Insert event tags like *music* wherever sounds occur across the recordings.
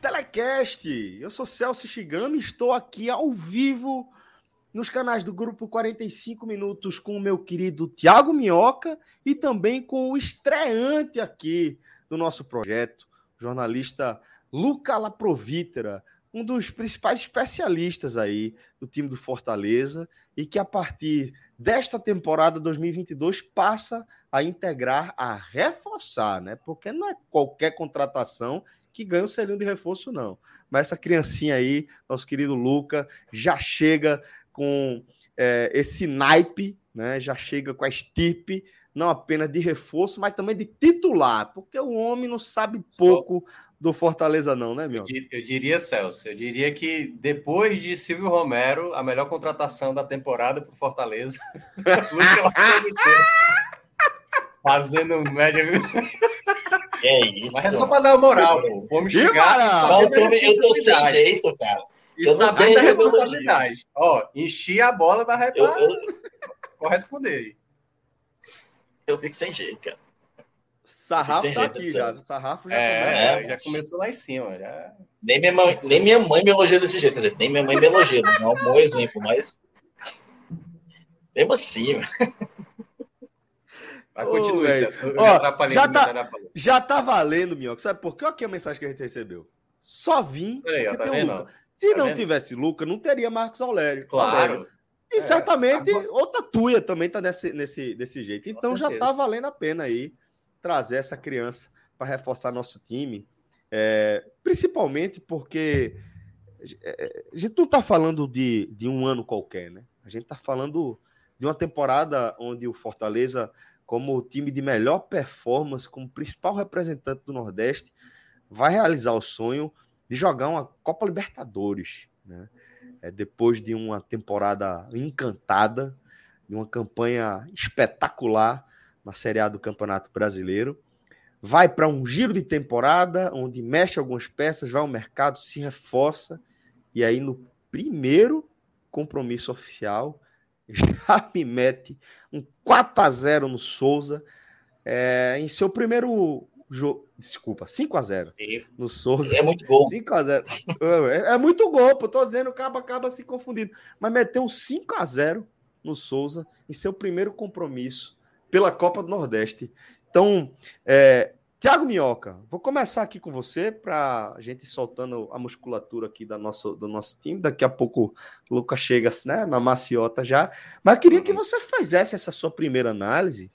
Telecast. Eu sou Celso Shigami, estou aqui ao vivo nos canais do Grupo 45 Minutos com o meu querido Tiago Minhoca e também com o estreante aqui do nosso projeto, o jornalista Luca Laprovítera, um dos principais especialistas aí do time do Fortaleza e que a partir desta temporada 2022 passa a integrar, a reforçar, né? Porque não é qualquer contratação que ganha o selinho de reforço, não. Mas essa criancinha aí, nosso querido Luca, já chega com é, esse naipe, né? Já chega com a estirpe, não apenas de reforço, mas também de titular, porque o homem não sabe pouco do Fortaleza, não, né, meu? Eu, eu diria, Celso, eu diria que depois de Silvio Romero, a melhor contratação da temporada para *laughs* o Fortaleza. Fazendo média. É isso. Mas é só para dar moral, pô. Vamos chegar. Eu tô, eu tô sem jeito, cara. E sabendo da responsabilidade. Ó, enchi a bola, mas vai Eu, eu, corresponder. eu fico sem jeito, cara. Sarrafo tá jeito, aqui já. Sarrafo já É, começa. já começou lá em cima. Já... Nem minha, mãe, nem minha mãe me elogia desse jeito. Quer dizer, nem minha mãe me elogia. Não é um bom exemplo, mas. Mesmo assim, velho. Mas. Celso. Eu Ó, já que tá-. Já tá valendo, Minhoca. Sabe por quê? Olha aqui a mensagem que a gente recebeu. Só vim aí, ó, tá tem o vendo? Luca. Se Tá não vendo? tivesse Luca, não teria Marcos Aurélio. Claro. E É, certamente agora- outra tuia também tá nesse, nesse, desse jeito. Então já tá valendo a pena aí trazer essa criança para reforçar nosso time. É, principalmente porque é, a gente não tá falando de, de um ano qualquer, né? A gente tá falando de uma temporada onde o Fortaleza, como o time de melhor performance, como principal representante do Nordeste, vai realizar o sonho de jogar uma Copa Libertadores, né? É, depois de uma temporada encantada, de uma campanha espetacular na Série A do Campeonato Brasileiro. Vai para um giro de temporada, onde mexe algumas peças, vai ao mercado, se reforça, e aí no primeiro compromisso oficial já *laughs* me mete um 4 a 0 no Souza, é, em seu primeiro jogo. Desculpa, 5 a 0 no Souza. É muito gol. 5x0. É, é muito gol, pô. Tô dizendo, acaba, acaba se confundindo. Mas meteu um 5x0 no Souza em seu primeiro compromisso pela Copa do Nordeste. Então, é, Tiago Minhoca, vou começar aqui com você para a gente ir soltando a musculatura aqui da nosso, do nosso time. Daqui a pouco o Lucas chega né, na maciota já. Mas eu queria que você fizesse essa sua primeira análise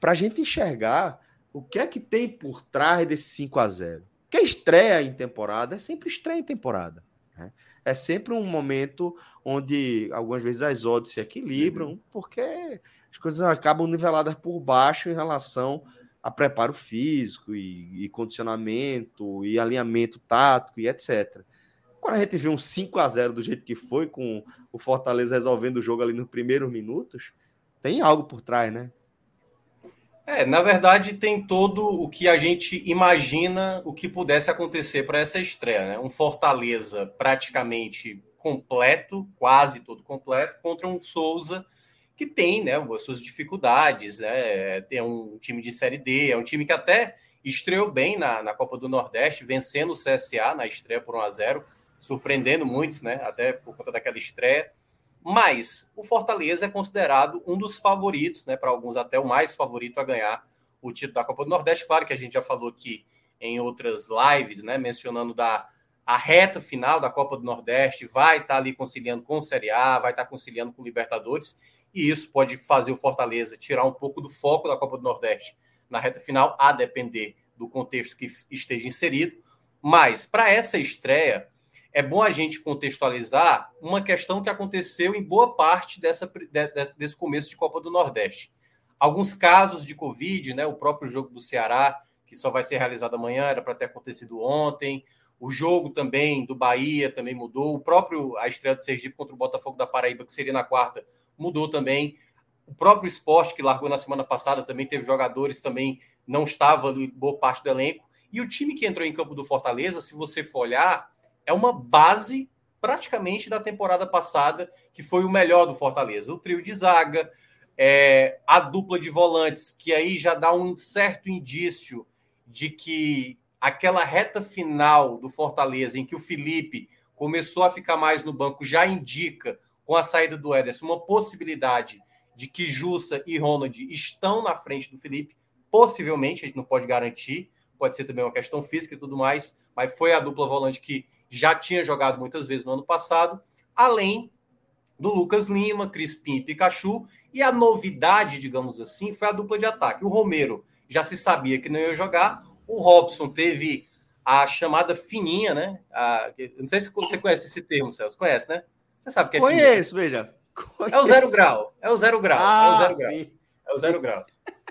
para a gente enxergar o que é que tem por trás desse 5 a 0 Porque estreia em temporada é sempre estreia em temporada. né? É sempre um momento onde algumas vezes as odds se equilibram, porque as coisas acabam niveladas por baixo em relação a preparo físico e, e condicionamento e alinhamento tático e etc. Quando a gente vê um 5 a 0 do jeito que foi, com o Fortaleza resolvendo o jogo ali nos primeiros minutos, tem algo por trás, né? É, na verdade, tem todo o que a gente imagina o que pudesse acontecer para essa estreia, né? Um Fortaleza praticamente completo, quase todo completo, contra um Souza que tem, né, as suas dificuldades, né? Tem um time de Série D, é um time que até estreou bem na, na Copa do Nordeste, vencendo o CSA na estreia por 1 a 0 surpreendendo muitos, né? Até por conta daquela estreia. Mas o Fortaleza é considerado um dos favoritos, né? Para alguns até o mais favorito a ganhar o título da Copa do Nordeste. Claro que a gente já falou aqui em outras lives, né? Mencionando da, a reta final da Copa do Nordeste, vai estar tá ali conciliando com o Série A, vai estar tá conciliando com o Libertadores, e isso pode fazer o Fortaleza tirar um pouco do foco da Copa do Nordeste na reta final, a depender do contexto que esteja inserido. Mas, para essa estreia, é bom a gente contextualizar uma questão que aconteceu em boa parte dessa, desse começo de Copa do Nordeste. Alguns casos de Covid, né? O próprio jogo do Ceará, que só vai ser realizado amanhã, era para ter acontecido ontem. O jogo também do Bahia também mudou. O próprio a estreia do Sergipe contra o Botafogo da Paraíba, que seria na quarta, mudou também. O próprio esporte que largou na semana passada também teve jogadores também não estava boa parte do elenco. E o time que entrou em campo do Fortaleza, se você for olhar, é uma base praticamente da temporada passada, que foi o melhor do Fortaleza. O trio de zaga, é, a dupla de volantes, que aí já dá um certo indício de que aquela reta final do Fortaleza, em que o Felipe começou a ficar mais no banco, já indica, com a saída do Ederson, uma possibilidade de que Jussa e Ronald estão na frente do Felipe. Possivelmente, a gente não pode garantir, pode ser também uma questão física e tudo mais, mas foi a dupla volante que já tinha jogado muitas vezes no ano passado, além do Lucas Lima, Crispim e Pikachu, e a novidade, digamos assim, foi a dupla de ataque. O Romero já se sabia que não ia jogar, o Robson teve a chamada fininha, né? A, não sei se você conhece esse termo, Celso. Conhece, né? Você sabe que é Conheço, fininha. veja. Conheço. É o zero grau. É o zero grau. Ah, é o zero grau. Sim. É o zero grau.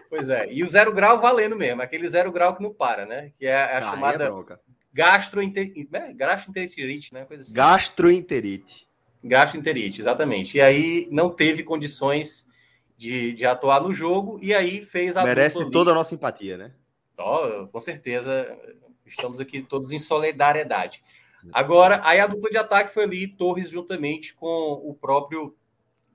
Pois é. E o zero grau valendo mesmo. Aquele zero grau que não para, né? Que é a ah, chamada é gastroenterite, né? gastroenterite, né? Coisa assim. Gastroenterite. Gastroenterite, exatamente. E aí não teve condições de, de atuar no jogo e aí fez a Merece toda a nossa empatia, né? Oh, com certeza, estamos aqui todos em solidariedade. Agora, aí a dupla de ataque foi ali, Torres juntamente com o próprio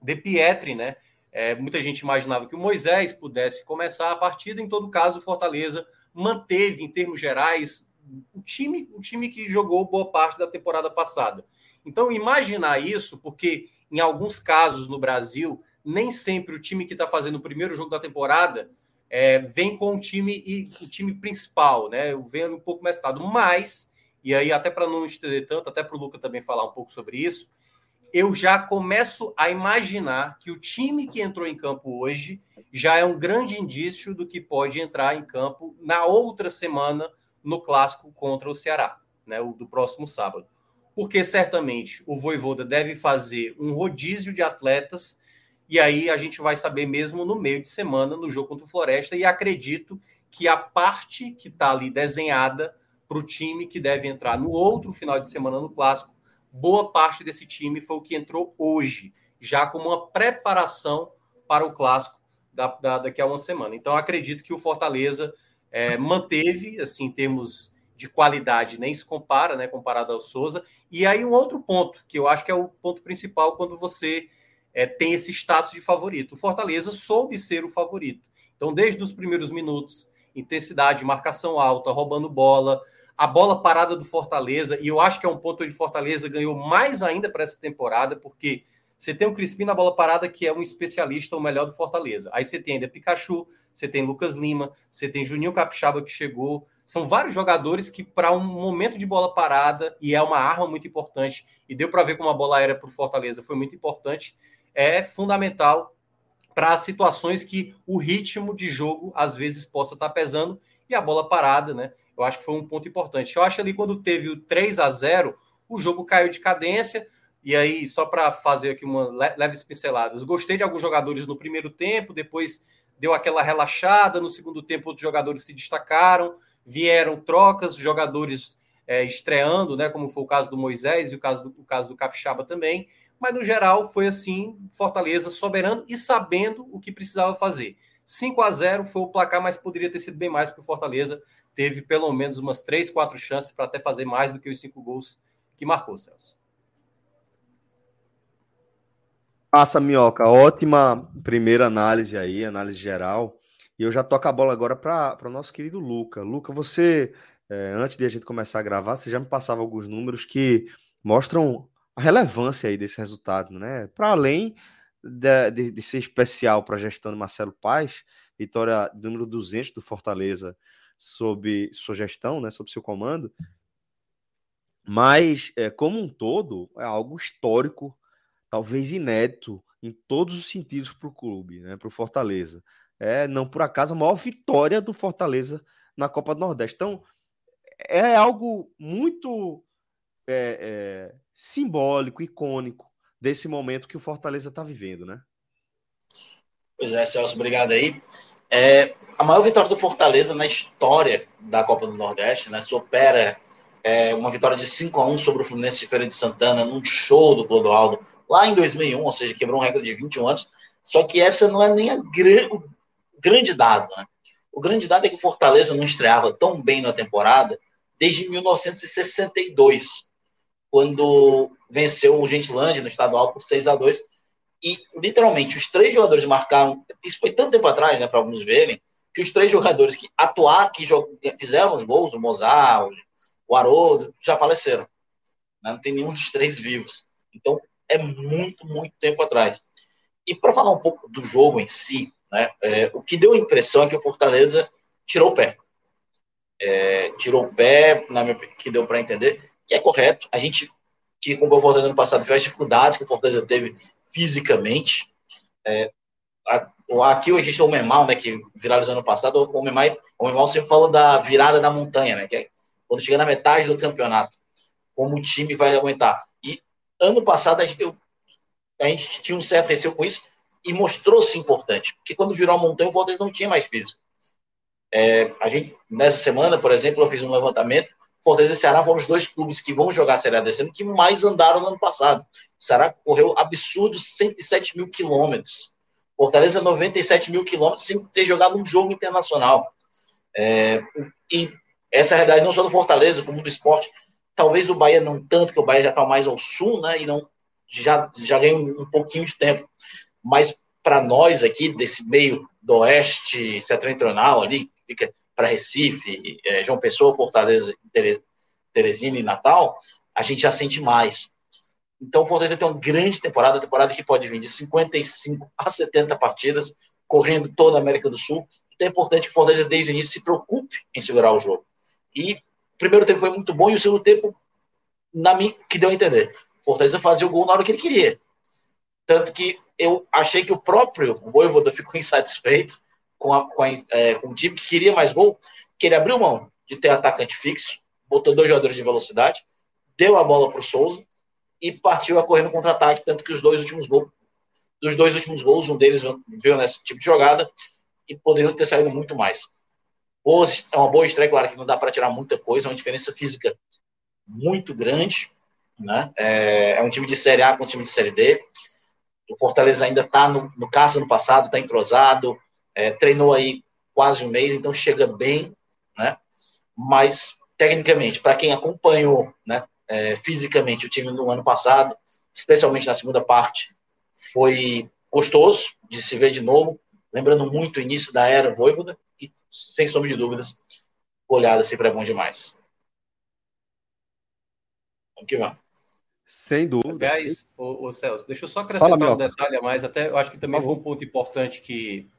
De Pietri, né? É, muita gente imaginava que o Moisés pudesse começar a partida, em todo caso, o Fortaleza manteve, em termos gerais, o time, o time que jogou boa parte da temporada passada. Então, imaginar isso, porque em alguns casos no Brasil, nem sempre o time que está fazendo o primeiro jogo da temporada é, vem com o time e o time principal, né? Vem um pouco mesclado. Mas, e aí, até para não estender tanto, até para o Luca também falar um pouco sobre isso, eu já começo a imaginar que o time que entrou em campo hoje já é um grande indício do que pode entrar em campo na outra semana no clássico contra o Ceará, né? O do próximo sábado. Porque certamente o Voivoda deve fazer um rodízio de atletas e aí a gente vai saber mesmo no meio de semana, no jogo contra o Floresta, e acredito que a parte que está ali desenhada para o time que deve entrar no outro final de semana no Clássico, boa parte desse time foi o que entrou hoje, já como uma preparação para o Clássico da, da, daqui a uma semana. Então acredito que o Fortaleza é, manteve, assim, em termos de qualidade, nem se compara, né, comparado ao Souza. E aí um outro ponto, que eu acho que é o ponto principal quando você é, tem esse status de favorito. O Fortaleza soube ser o favorito. Então, desde os primeiros minutos, intensidade, marcação alta, roubando bola, a bola parada do Fortaleza, e eu acho que é um ponto onde Fortaleza ganhou mais ainda para essa temporada, porque você tem o Crispim na bola parada, que é um especialista, o melhor do Fortaleza. Aí você tem ainda Pikachu, você tem Lucas Lima, você tem Juninho Capixaba que chegou. São vários jogadores que, para um momento de bola parada, e é uma arma muito importante, e deu para ver como a bola aérea para o Fortaleza foi muito importante é fundamental para situações que o ritmo de jogo às vezes possa estar tá pesando e a bola parada, né? Eu acho que foi um ponto importante. Eu acho ali quando teve o 3 a 0, o jogo caiu de cadência. E aí, só para fazer aqui uma leves pinceladas, gostei de alguns jogadores no primeiro tempo, depois deu aquela relaxada, no segundo tempo outros jogadores se destacaram, vieram trocas, jogadores é, estreando, né? Como foi o caso do Moisés e o caso do, o caso do Capixaba também mas no geral foi assim, Fortaleza soberano e sabendo o que precisava fazer. 5 a 0 foi o placar, mas poderia ter sido bem mais, porque o Fortaleza teve pelo menos umas 3, 4 chances para até fazer mais do que os 5 gols que marcou, Celso. Passa, Minhoca. Ótima primeira análise aí, análise geral. E eu já toco a bola agora para o nosso querido Luca. Luca, você, é, antes de a gente começar a gravar, você já me passava alguns números que mostram a relevância aí desse resultado, né? Para além de, de, de, ser especial para a gestão de Marcelo Paes, vitória número 200 do Fortaleza sob sua gestão, né, sob seu comando, Mas, é, como um todo, é algo histórico, talvez inédito em todos os sentidos para o clube, né, para o Fortaleza. É, não por acaso, a maior vitória do Fortaleza na Copa do Nordeste. Então, é algo muito é, é, simbólico, icônico desse momento que o Fortaleza está vivendo, né? Pois é, Celso, obrigado aí. É, a maior vitória do Fortaleza na história da Copa do Nordeste, né? Supera é, uma vitória de 5 a 1 sobre o Fluminense de Feira de Santana num show do Clodoaldo lá em 2001, ou seja, quebrou um recorde de 21 anos. Só que essa não é nem a o grande dado, né? O grande dado é que o Fortaleza não estreava tão bem na temporada desde 1962, quando venceu o Gentilândia no estadual por 6 a 2 e literalmente os três jogadores marcaram, isso foi tanto tempo atrás, né, para alguns verem, que os três jogadores que atuaram, que fizeram os gols, o Mozart, o Haroldo, já faleceram. Né? Não tem nenhum dos três vivos. Então, é muito, muito tempo atrás. E para falar um pouco do jogo em si, né, é, o que deu a impressão é que o Fortaleza tirou o pé. É, tirou o pé, na minha, que deu para entender, e é correto. A gente que comprou o Fortaleza no passado viu as dificuldades que o Fortaleza teve fisicamente. É, aqui tem o Memal, né, que viralizou ano passado. O Memal, o Memal sempre fala da virada da montanha, né, que é quando chega na metade do campeonato, como o time vai aguentar. E ano passado a gente, eu, a gente tinha um certo receio com isso e mostrou-se importante, porque quando virou a montanha, o Fortaleza não tinha mais físico. É, a gente, nessa semana, por exemplo, eu fiz um levantamento. Fortaleza e Ceará foram os dois clubes que vão jogar a Série A desse ano que mais andaram no ano passado. O Ceará correu absurdos 107 mil quilômetros. Fortaleza 97 mil quilômetros sem ter jogado um jogo internacional. É, e essa é a realidade não só do Fortaleza, como do esporte. Talvez do Bahia não tanto, que o Bahia já está mais ao sul, né? E não já, já ganha um, um pouquinho de tempo. Mas para nós aqui, desse meio do oeste setentrional ali, fica para Recife, é, João Pessoa, Fortaleza, Teresina e Natal, a gente já sente mais. Então, o Fortaleza tem uma grande temporada, temporada que pode vir de 55 a 70 partidas, correndo toda a América do Sul. Então, é importante que o Fortaleza, desde o início, se preocupe em segurar o jogo. E o primeiro tempo foi muito bom e o segundo tempo, na minha, que deu a entender. Fortaleza fazia o gol na hora que ele queria. Tanto que eu achei que o próprio Voivoda ficou *laughs* insatisfeito com, a, com, a, é, com o time que queria mais gol, que ele abriu mão de ter atacante fixo, botou dois jogadores de velocidade, deu a bola para o Souza e partiu a correr no contra-ataque, tanto que os dois últimos gols, dos dois últimos gols, um deles veio nesse tipo de jogada e poderiam ter saído muito mais é uma boa estreia, claro que não dá para tirar muita coisa, é uma diferença física muito grande. Né? É, é um time de Série A com um time de Série D. O Fortaleza ainda está, no, no caso do passado, está entrosado, é, treinou aí quase um mês, então chega bem, né? Mas, tecnicamente, para quem acompanhou né, é, fisicamente o time no ano passado, especialmente na segunda parte, foi gostoso de se ver de novo, lembrando muito o início da era Voivoda, e, sem sombra de dúvidas, olhada sempre é bom demais. Vamos que vamos. Sem dúvida. Aliás, o, o Celso, deixa eu só acrescentar Fala, um detalhe a mais, até eu acho que também foi um ponto importante que,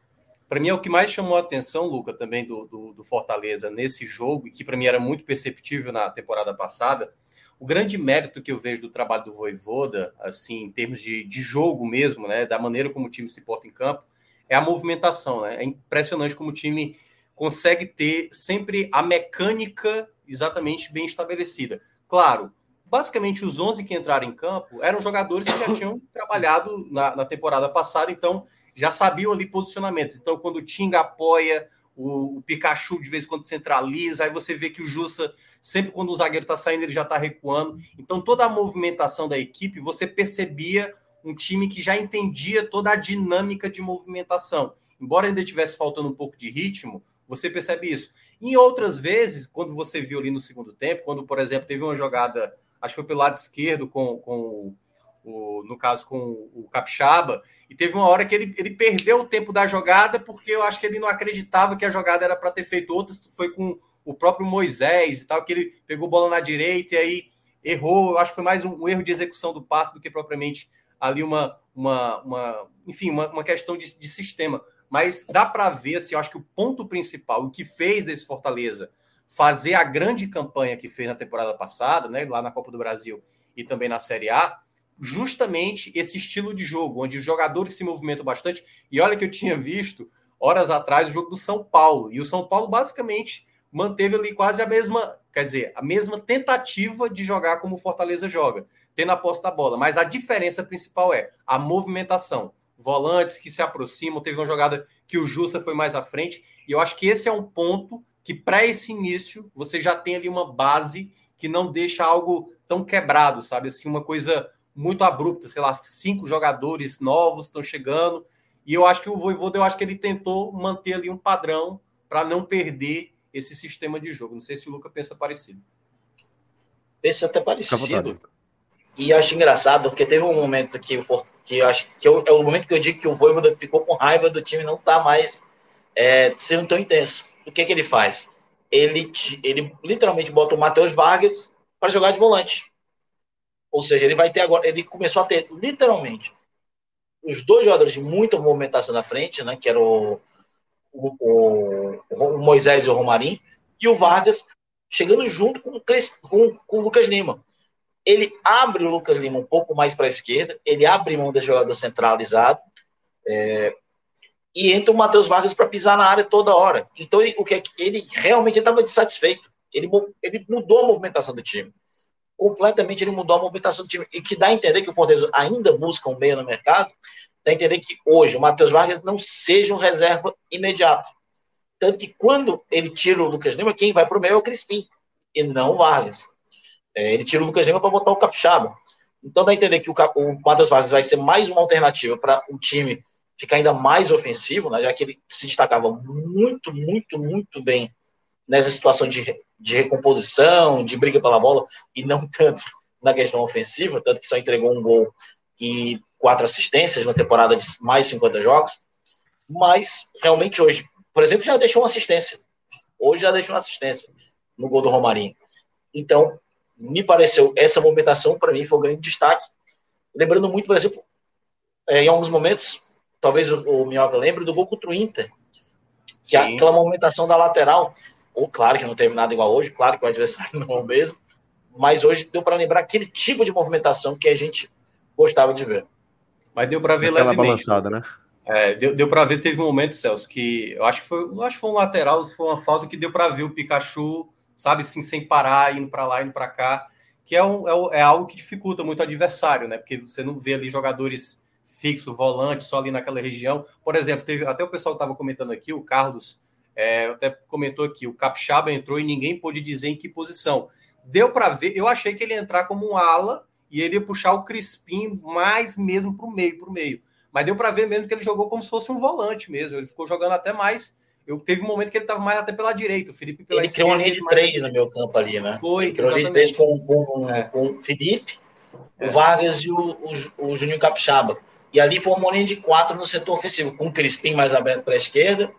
para mim, é o que mais chamou a atenção, Luca, também do, do, do Fortaleza nesse jogo, e que para mim era muito perceptível na temporada passada. O grande mérito que eu vejo do trabalho do Voivoda, assim, em termos de, de jogo mesmo, né, da maneira como o time se porta em campo, é a movimentação. Né? É impressionante como o time consegue ter sempre a mecânica exatamente bem estabelecida. Claro, basicamente os 11 que entraram em campo eram jogadores que já tinham *coughs* trabalhado na, na, temporada passada, então já sabiam ali posicionamentos. Então, quando o Tinga apoia, o, o, Pikachu de vez em quando centraliza, aí você vê que o Jussa, sempre quando o zagueiro está saindo, ele já está recuando. Então, toda a movimentação da equipe, você percebia um time que já entendia toda a dinâmica de movimentação. Embora ainda tivesse faltando um pouco de ritmo, você percebe isso. Em outras vezes, quando você viu ali no segundo tempo, quando, por exemplo, teve uma jogada, acho que foi pelo lado esquerdo, com, com o, no caso com o Capixaba, e teve uma hora que ele, ele perdeu o tempo da jogada, porque eu acho que ele não acreditava que a jogada era para ter feito outras, foi com o próprio Moisés e tal, que ele pegou bola na direita e aí errou, eu acho que foi mais um, um erro de execução do passe do que propriamente ali uma, uma, uma enfim, uma, uma questão de, de sistema. Mas dá para ver, assim, eu acho que o ponto principal, o que fez desse Fortaleza fazer a grande campanha que fez na temporada passada, né, lá na Copa do Brasil e também na Série A, justamente esse estilo de jogo, onde os jogadores se movimentam bastante. E olha que eu tinha visto horas atrás o jogo do São Paulo, e o São Paulo basicamente manteve ali quase a mesma, quer dizer, a mesma tentativa de jogar como o Fortaleza joga, tendo a posse da bola, mas a diferença principal é a movimentação. Volantes que se aproximam, teve uma jogada que o Jussa foi mais à frente, e eu acho que esse é um ponto que para esse início você já tem ali uma base que não deixa algo tão quebrado, sabe? Assim, uma coisa muito abrupta, sei lá, cinco jogadores novos estão chegando, e eu acho que o Voivoda, eu acho que ele tentou manter ali um padrão para não perder esse sistema de jogo. Não sei se o Luca pensa parecido. Pensa até parecido. E acho engraçado, porque teve um momento que, que eu acho que eu, é o momento que eu digo que o Voivoda ficou com raiva do time não tá mais é, sendo tão intenso. O que, que ele faz? Ele, ele literalmente bota o Matheus Vargas para jogar de volante. Ou seja, ele vai ter agora, ele começou a ter literalmente os dois jogadores de muita movimentação na frente, né, que era o, o, o Moisés e o Romarim, e o Vargas chegando junto com, com, com o Lucas Lima. Ele abre o Lucas Lima um pouco mais para a esquerda, ele abre mão do jogador centralizado, é, e entra o Matheus Vargas para pisar na área toda hora. Então, ele, o que é ele realmente estava dissatisfeito. Ele, ele mudou a movimentação do time. Completamente ele mudou a movimentação do time. E que dá a entender que o Fortaleza ainda busca um meio no mercado, dá a entender que hoje o Matheus Vargas não seja um reserva imediato. Tanto que quando ele tira o Lucas Lima, quem vai para o meio é o Crispim, e não o Vargas. É, ele tira o Lucas Lima para botar o Capixaba. Então dá a entender que o, o Matheus Vargas vai ser mais uma alternativa para o time ficar ainda mais ofensivo, né, já que ele se destacava muito, muito, muito bem nessa situação de, de recomposição, de briga pela bola, e não *laughs* tanto na questão ofensiva, tanto que só entregou um gol e quatro assistências na temporada de mais 50 jogos, mas realmente hoje, por exemplo, já deixou uma assistência. Hoje já deixou uma assistência no gol do Romarinho. Então, me pareceu, essa movimentação para mim foi um grande destaque. Lembrando muito, por exemplo, é, em alguns momentos, talvez o, o Minhoca lembre do gol contra o Inter, que é aquela movimentação da lateral, ou claro que não teve nada igual hoje, claro que o adversário *laughs* não é o mesmo, mas hoje deu para lembrar aquele tipo de movimentação que a gente gostava de ver. Mas deu para ver Aquela levemente. balançada, né? É, deu, deu para ver, teve um momento, Celso, que eu acho que foi, acho que foi um lateral, foi uma falta que deu para ver o Pikachu, sabe, assim, sem parar, indo para lá, indo para cá, que é, um, é, é, algo que dificulta muito o adversário, né? Porque você não vê ali jogadores fixos, volantes, só ali naquela região. Por exemplo, teve até o pessoal estava comentando aqui, o Carlos é, até comentou aqui, o Capixaba entrou e ninguém pôde dizer em que posição. Deu para ver, eu achei que ele ia entrar como um ala e ele ia puxar o Crispim mais mesmo para o meio, para o meio. Mas deu para ver mesmo que ele jogou como se fosse um volante mesmo. Ele ficou jogando até mais. Eu teve um momento que ele estava mais até pela direita, o Felipe pela ele esquerda. Ele criou uma linha de três no meu campo ali, né? Foi. Ele criou uma linha de três com, com, é. com o Felipe, é. o Vargas e o, o, o Juninho Capixaba. E ali formou uma linha de quatro no setor ofensivo, com o Crispim mais aberto para a esquerda,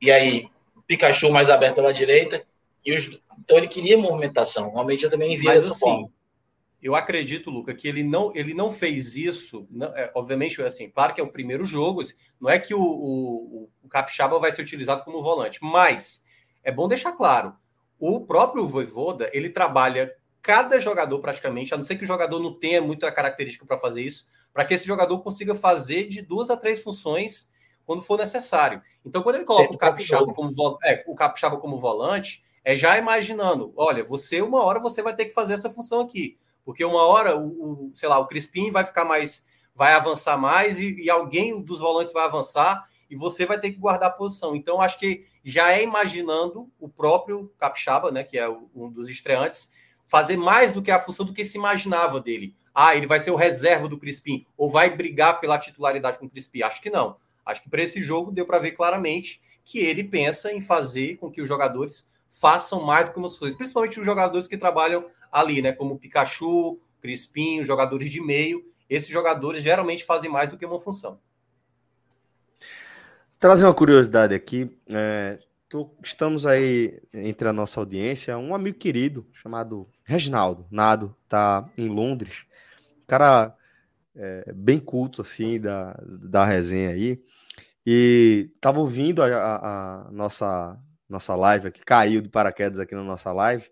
e aí Pikachu mais aberto pela direita. E os, então ele queria movimentação. Realmente eu também via dessa assim, forma eu acredito, Luca, que ele não, ele não fez isso. Não, é, obviamente, assim, claro que é o primeiro jogo, assim, não é que o, o, o, Capixaba vai ser utilizado como volante, mas é bom deixar claro: o próprio Voivoda ele trabalha cada jogador praticamente, a não ser que o jogador não tenha muita característica para fazer isso, para que esse jogador consiga fazer de duas a três funções quando for necessário. Então, quando ele coloca o Capixaba como, é, o Capixaba como volante, é já imaginando: olha, você, uma hora você vai ter que fazer essa função aqui. Porque uma hora, o, o sei lá, o Crispim vai ficar mais, vai avançar mais e, e, alguém dos volantes vai avançar e você vai ter que guardar a posição. Então, acho que já é imaginando o próprio Capixaba, né, que é um dos estreantes, fazer mais do que a função do que se imaginava dele. Ah, ele vai ser o reserva do Crispim ou vai brigar pela titularidade com o Crispim? Acho que não. Acho que para esse jogo deu para ver claramente que ele pensa em fazer com que os jogadores façam mais do que uma funções, principalmente os jogadores que trabalham ali, né? Como Pikachu, Crispim, jogadores de meio. Esses jogadores geralmente fazem mais do que uma função. Trazer uma curiosidade aqui. É, tô, estamos aí entre a nossa audiência, um amigo querido chamado Reginaldo Nado, tá em Londres. Cara é, bem culto, assim, da, da resenha aí. E tava ouvindo a, a, a nossa nossa live aqui, caiu de paraquedas aqui na nossa live.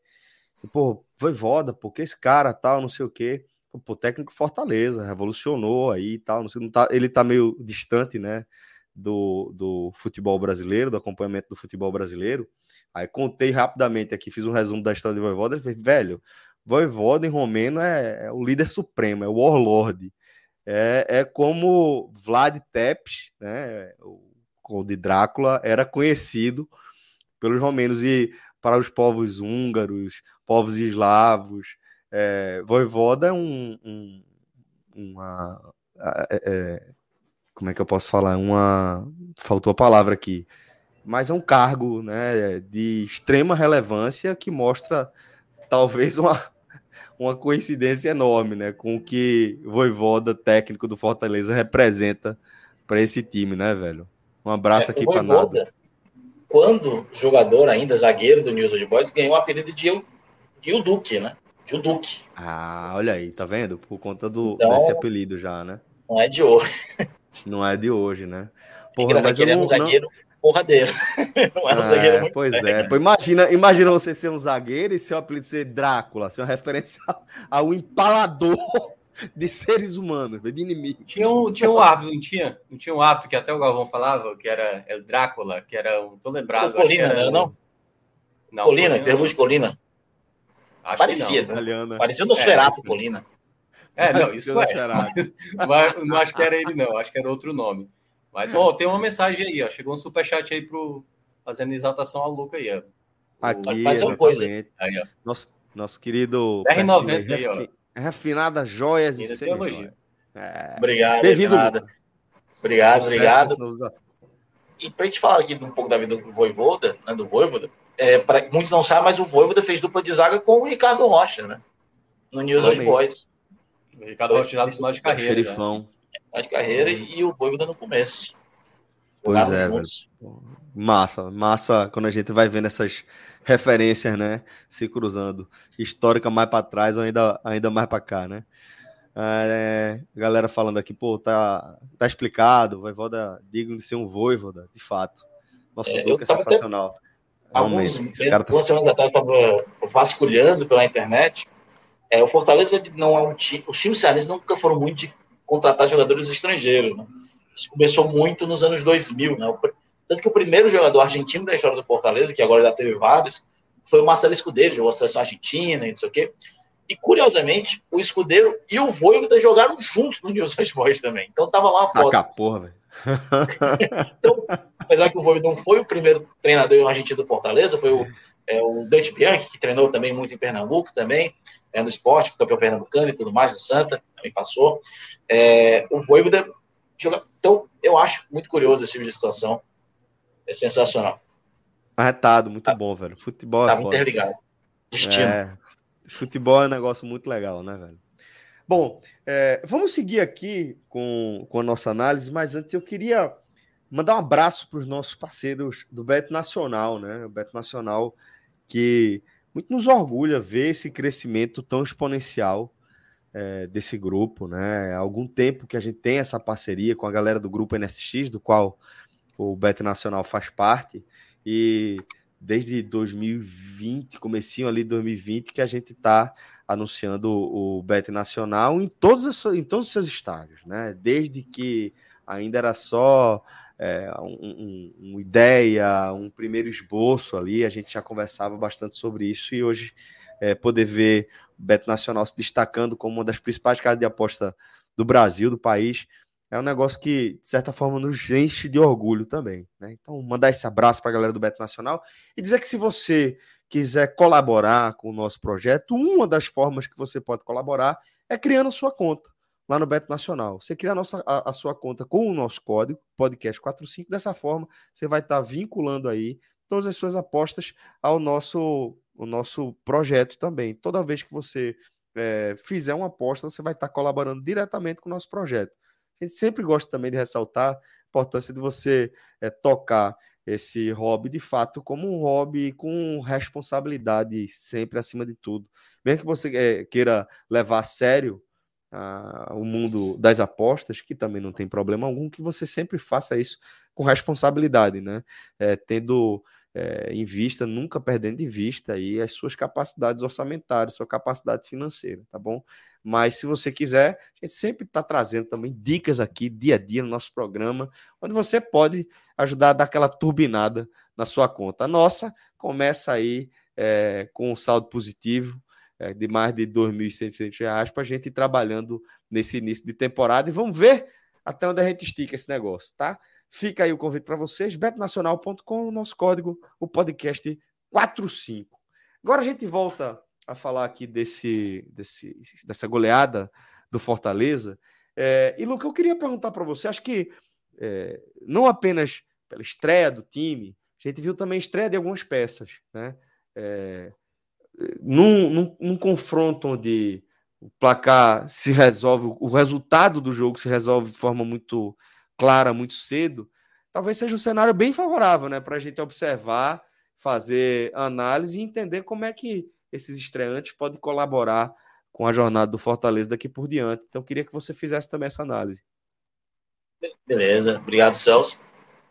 E, pô, voivoda, porque esse cara tal, não sei o quê. Pô, técnico Fortaleza, revolucionou aí e tal. Não sei, não tá, ele tá meio distante, né? Do, do futebol brasileiro, do acompanhamento do futebol brasileiro. Aí contei rapidamente aqui, fiz um resumo da história de Voivoda. Ele fez, velho, Voivoda em romeno é, é, o líder supremo, é o warlord. É, é como Vlad Tepes, né? O, de Drácula era conhecido pelos romenos e para os povos húngaros, povos eslavos. É, Voivoda é um, um uma, é, é, como é que eu posso falar? Uma faltou a palavra aqui, mas é um cargo, né, de extrema relevância que mostra talvez uma, uma coincidência enorme, né, com o que Voivoda, técnico do Fortaleza, representa para esse time, né, velho? Um abraço é, aqui para nada quando jogador ainda, zagueiro do News Old Boys, ganhou o apelido de o Duque, né? De Duque. Ah, olha aí, tá vendo? Por conta do, então, desse apelido já, né? Não é de hoje. Não é de hoje, né? *laughs* Porra, mas eu não, zagueiro não... porradeiro. *laughs* Não era um é, zagueiro muito Pois bem. é. Pô, imagina, imagina você ser um zagueiro e seu apelido ser Drácula, ser uma referência ao empalador *laughs* de seres humanos, de inimigos. Tinha um, tinha um hábito, não tinha? Não tinha um hábito que até o Galvão falava, que era El Drácula, que era um. tô lembrado. Colina, era, não? Não, Colina, Colina de Colina. Acho Parecia, que não. Né? Parecia o Nosferatu, é, Colina. É, não, isso é. *laughs* Mas, não acho que era ele, não. Acho que era outro nome. Mas, ó, tem uma mensagem aí, ó. Chegou um superchat aí pro fazendo exaltação ao Luca aí, ó. Aqui, exatamente. Aí, ó. Nosso, nosso querido... R90 aí, ó. Refinada Joias e Teologia. É... Obrigado, Bem-vindo. Obrigado, obrigado. E para a gente falar aqui um pouco da vida do Voivoda, né, do Voivoda, é, pra, muitos não sabem, mas o Voivoda fez dupla de zaga com o Ricardo Rocha, né? No News of Boys. O Ricardo Rocha já no final de carreira. Xerifão. Final de carreira e o Voivoda no começo. Pois é, Massa, massa quando a gente vai vendo essas referências, né, se cruzando, histórica mais para trás ou ainda, ainda mais para cá, né? É, galera falando aqui, pô, tá, tá explicado, Voivoda digno de ser um Voivoda, de fato. Nosso é, é sensacional. Até, alguns, cara tá... semanas atrás, estava vasculhando pela internet. É, o Fortaleza não é um time. Os times cearenses nunca foram muito de contratar jogadores estrangeiros. Né? Isso começou muito nos anos 2000. Né? Tanto que o primeiro jogador argentino da história do Fortaleza, que agora já teve vários, foi o Marcelo Escudeiro, jogou a seleção argentina e não sei o quê. E, curiosamente, o Escudeiro e o Voivoda jogaram juntos no News Boys também. Então, tava lá a foto. Ah, porra, velho. *laughs* então, apesar que o Voivoda não foi o primeiro treinador argentino do Fortaleza, foi o, é, o Dante Bianchi, que treinou também muito em Pernambuco, também, é, no esporte, campeão pernambucano e tudo mais, no Santa, também passou. É, o Voivoda joga... Então, eu acho muito curioso esse tipo de situação. É sensacional. Arretado, muito tá, bom, velho. Futebol é tá interligado. Destino. É, futebol é um negócio muito legal, né, velho? Bom, é, vamos seguir aqui com, com a nossa análise, mas antes eu queria mandar um abraço para os nossos parceiros do Beto Nacional, né? O Beto Nacional, que muito nos orgulha ver esse crescimento tão exponencial é, desse grupo, né? Há algum tempo que a gente tem essa parceria com a galera do grupo NSX, do qual o Bet Nacional faz parte, e desde 2020, comecinho ali de 2020, que a gente está anunciando o Bet Nacional em todos, os, em todos os seus estágios, né? Desde que ainda era só é, um, um, uma ideia, um primeiro esboço ali, a gente já conversava bastante sobre isso e hoje é, poder ver o Beto Nacional se destacando como uma das principais casas de aposta do Brasil, do país, é um negócio que, de certa forma, nos enche de orgulho também. Né? Então, mandar esse abraço para a galera do Beto Nacional e dizer que se você quiser colaborar com o nosso projeto, uma das formas que você pode colaborar é criando sua conta lá no Beto Nacional. Você cria a, nossa, a, a sua conta com o nosso código, podcast45. Dessa forma, você vai estar vinculando aí todas as suas apostas ao nosso o nosso projeto também. Toda vez que você é, fizer uma aposta, você vai estar colaborando diretamente com o nosso projeto. A gente sempre gosta também de ressaltar a importância de você é, tocar esse hobby de fato como um hobby com responsabilidade sempre acima de tudo. Mesmo que você é, queira levar a sério ah, o mundo das apostas, que também não tem problema algum, que você sempre faça isso com responsabilidade, né? É, tendo é, em vista, nunca perdendo de vista aí as suas capacidades orçamentárias, sua capacidade financeira, tá bom? Mas se você quiser, a gente sempre está trazendo também dicas aqui, dia a dia, no nosso programa, onde você pode ajudar a dar aquela turbinada na sua conta. A nossa começa aí é, com um saldo positivo é, de mais de R$ 2.600 para a gente ir trabalhando nesse início de temporada e vamos ver até onde a gente estica esse negócio, tá? Fica aí o convite para vocês, betonacional.com, nosso código, o podcast 45. Agora a gente volta a falar aqui desse, desse dessa goleada do Fortaleza. É, e, Luca, eu queria perguntar para você, acho que é, não apenas pela estreia do time, a gente viu também a estreia de algumas peças, né? É, num, num, num, confronto onde o placar se resolve, o resultado do jogo se resolve de forma muito clara, muito cedo, talvez seja um cenário bem favorável né, para a gente observar, fazer análise e entender como é que esses estreantes podem colaborar com a jornada do Fortaleza daqui por diante. Então, queria que você fizesse também essa análise. Beleza, obrigado, Celso.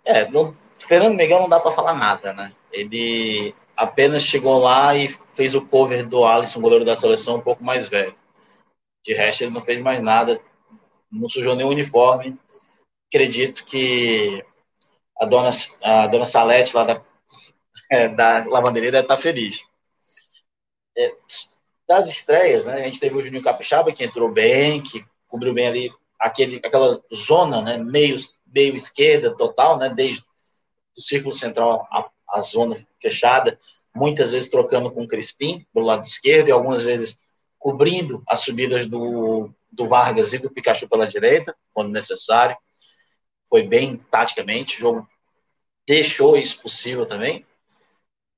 É, no Fernando Miguel não dá para falar nada, né? Ele apenas chegou lá e fez o cover do Alisson, goleiro da seleção, um pouco mais velho. De resto, ele não fez mais nada, não sujou nenhum uniforme. Acredito que a dona, a dona Salete, lá da, *laughs* é, da lavanderia, deve estar feliz. É, das estreias, né, a gente teve o Juninho Capixaba, que entrou bem, que cobriu bem ali aquele, aquela zona, né, meio, meio esquerda total, né, desde o círculo central a, zona fechada, muitas vezes trocando com o Crispim do lado esquerdo e algumas vezes cobrindo as subidas do, do Vargas e do Pikachu pela direita, quando necessário. Foi bem taticamente, o jogo deixou isso possível também.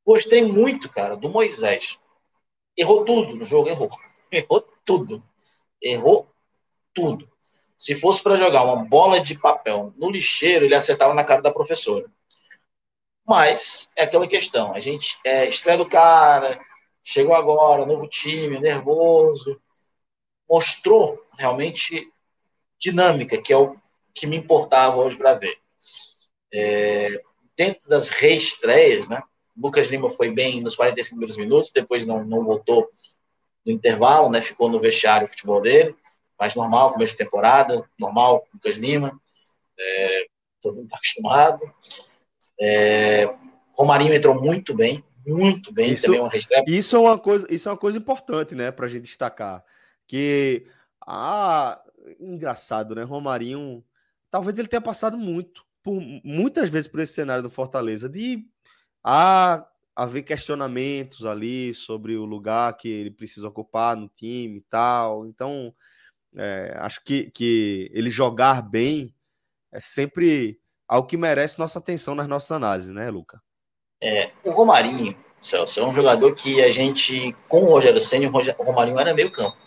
Gostei muito, cara, do Moisés. Errou tudo no jogo, errou. *laughs* Errou tudo. Errou tudo. Se fosse para jogar uma bola de papel no lixeiro, ele acertava na cara da professora. Mas é aquela questão, a gente é, estreia do cara, chegou agora, novo time, nervoso, mostrou realmente dinâmica, que é o que me importava hoje para ver. É, dentro das reestreias, né? Lucas Lima foi bem nos 45 primeiros minutos, depois não, não voltou no intervalo, né? Ficou no vestiário o futebol dele, mas normal, começo de temporada, normal, Lucas Lima, é, todo mundo está acostumado. É, Romarinho entrou muito bem, muito bem isso, também uma Isso é uma coisa, isso é uma coisa importante, né, para a gente destacar, que ah, engraçado, né, Romarinho, talvez ele tenha passado muito, por muitas vezes por esse cenário do Fortaleza de ah, haver questionamentos ali sobre o lugar que ele precisa ocupar no time e tal. Então, é, acho que, que ele jogar bem é sempre algo que merece nossa atenção nas nossas análises, né, Luca? É, o Romarinho, Celso, é um jogador que a gente, com o Rogério Senna, o Romarinho era meio campo.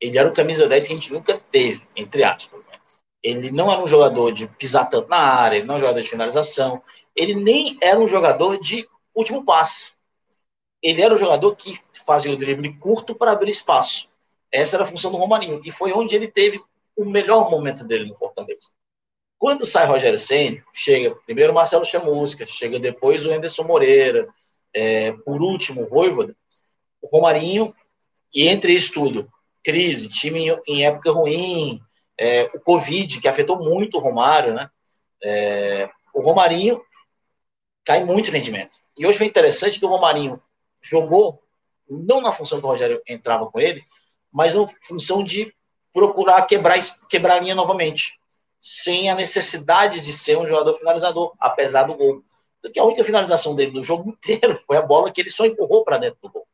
Ele era o camisa 10 que a gente nunca teve, entre aspas. Né? Ele não era um jogador de pisar tanto na área, ele não era um jogador de finalização, ele nem era um jogador de último passe. Ele era um jogador que fazia o drible curto para abrir espaço. Essa era a função do Romarinho. E foi onde ele teve o melhor momento dele no Fortaleza. Quando sai Rogério Senna, chega primeiro Marcelo Chamusca, chega depois o Anderson Moreira, é, por último o Voivoda, o Romarinho, e entre isso tudo, crise, time em, época ruim, é, o Covid, que afetou muito o Romário, né? É, o Romarinho cai muito rendimento. E hoje foi interessante que o Romarinho jogou, não na função que o Rogério entrava com ele, mas na função de procurar quebrar, quebrar a linha novamente sem a necessidade de ser um jogador finalizador, apesar do gol. Porque a única finalização dele no jogo *laughs* inteiro foi a bola que ele só empurrou para dentro do gol.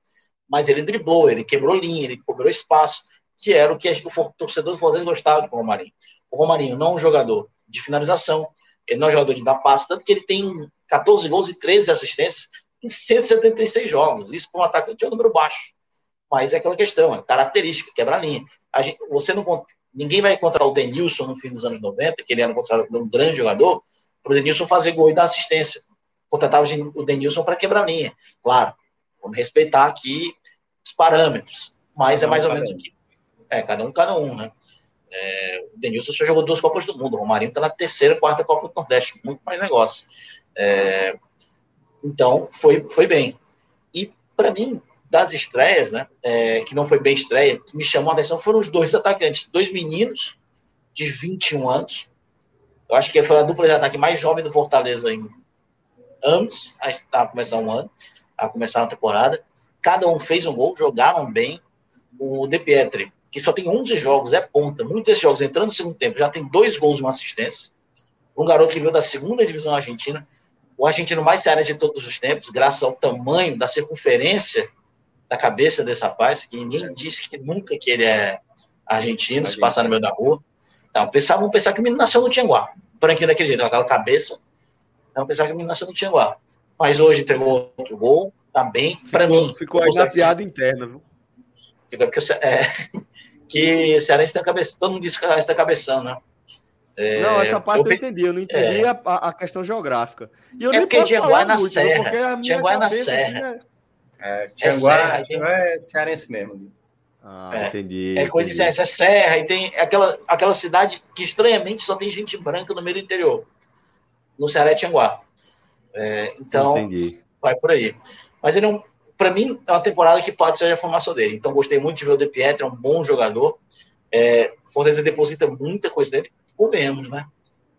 Mas ele driblou, ele quebrou linha, ele cobrou espaço, que era o que o torcedor do Fortaleza gostava do Romarinho. O Romarinho não é um jogador de finalização, ele não é um jogador de dar passe, tanto que ele tem 14 gols e 13 assistências em 176 jogos. Isso para um atacante é um número baixo. Mas é aquela questão, é característica, quebra linha. A gente, você não Ninguém vai encontrar o Denilson no fim dos anos 90, que ele era considerado um grande jogador, para o Denilson fazer gol e dar assistência. Contratava o Denilson para quebrar linha. Claro, vamos respeitar aqui os parâmetros, mas é mais ou menos o que. É, cada um, cada um, né? É, o Denilson só jogou duas Copas do Mundo, o Romarinho está na terceira, quarta Copa do Nordeste, muito mais negócio. É, Então, foi, foi bem. E, para mim, das estreias, né, é, que não foi bem estreia, que me chamou a atenção foram os dois atacantes, dois meninos de 21 anos. Eu acho que foi a dupla de ataque mais jovem do Fortaleza em anos, a começar um ano, a começar a temporada. Cada um fez um gol, jogaram bem. O De Pietri, que só tem 11 jogos, é ponta. Muitos desses jogos entrando no segundo tempo, já tem dois gols e uma assistência. Um garoto que veio da segunda divisão argentina, o argentino mais sério de todos os tempos, graças ao tamanho da circunferência da cabeça desse rapaz, que ninguém disse que nunca que ele é argentino, se passar no meio da rua. Então, pensar, vamos pensar que o menino nasceu no Tianguá. Branquinho daquele jeito, aquela cabeça. Então, pensar que o menino nasceu no Tianguá. Mas hoje entregou outro gol, tá bem. Para mim. Ficou aí na piada interna, viu? Fica porque é, *laughs* que o Cearense tem cabeça. Todo mundo diz que o Cearense tem cabeção, né? É, não, essa parte eu, eu entendi, eu não entendi é. a, a, questão geográfica. E eu é porque Tianguá é na muito, Serra. Tianguá é na Serra. Assim, é, Tianguá, é, é cearense mesmo. Ah, é, entendi. É coisa entendi. de é serra, e tem aquela, aquela cidade que estranhamente só tem gente branca no meio do interior. No Ceará é Tianguá. É, então, entendi. vai por aí. Mas ele é um, para mim, é uma temporada que pode ser a formação dele. Então, gostei muito de ver o De Pietro, é um bom jogador. É, Fortaleza deposita muita coisa dele. Comemos, né?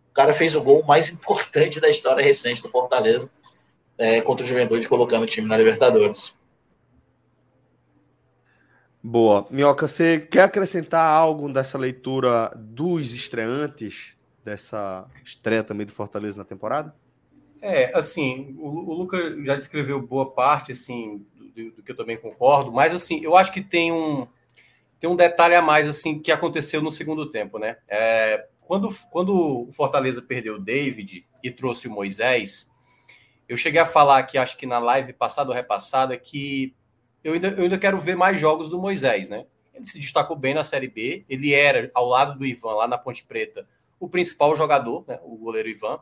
O cara fez o gol mais *laughs* importante da história recente do Fortaleza é, contra o Juventude, colocando o time na Libertadores. Boa. Minhoca, você quer acrescentar algo dessa leitura dos estreantes, dessa estreia também do Fortaleza na temporada? É, assim, o, o Lucas já descreveu boa parte, assim, do, do, que eu também concordo, mas, assim, eu acho que tem um, tem um detalhe a mais, assim, que aconteceu no segundo tempo, né? É, quando, quando o Fortaleza perdeu o David e trouxe o Moisés, eu cheguei a falar aqui, acho que na live passada ou repassada, que eu ainda, eu ainda quero ver mais jogos do Moisés, né? Ele se destacou bem na Série B, ele era, ao lado do Ivan, lá na Ponte Preta, o principal jogador, né? o goleiro Ivan.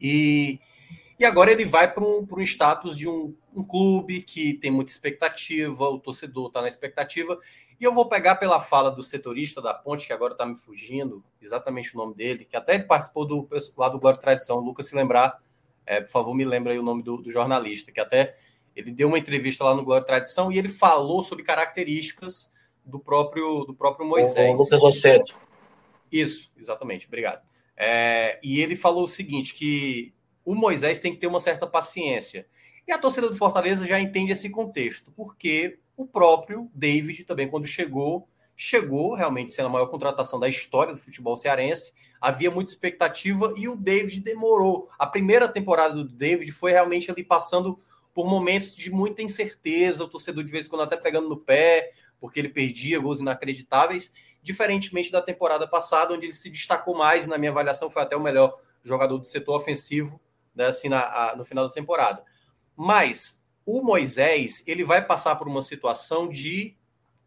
E, e agora ele vai para um, um status de um, um clube que tem muita expectativa, o torcedor está na expectativa. E eu vou pegar pela fala do setorista da Ponte, que agora está me fugindo, exatamente o nome dele, que até participou do lá do Glória Tradição. O Lucas se lembrar, é, por favor, me lembra aí o nome do, do, jornalista, que até ele deu uma entrevista lá no Glória Tradição e ele falou sobre características do próprio do próprio Moisés. O Lucas. Isso, exatamente, obrigado. É, e ele falou o seguinte: que o Moisés tem que ter uma certa paciência. E a torcida do Fortaleza já entende esse contexto, porque o próprio David também, quando chegou, chegou realmente sendo a maior contratação da história do futebol cearense havia muita expectativa e o David demorou. A primeira temporada do David foi realmente ali passando por momentos de muita incerteza, o torcedor de vez em quando até pegando no pé, porque ele perdia gols inacreditáveis, diferentemente da temporada passada, onde ele se destacou mais, na minha avaliação, foi até o melhor jogador do setor ofensivo, né, assim, na, a, no final da temporada. Mas o Moisés, ele vai passar por uma situação de,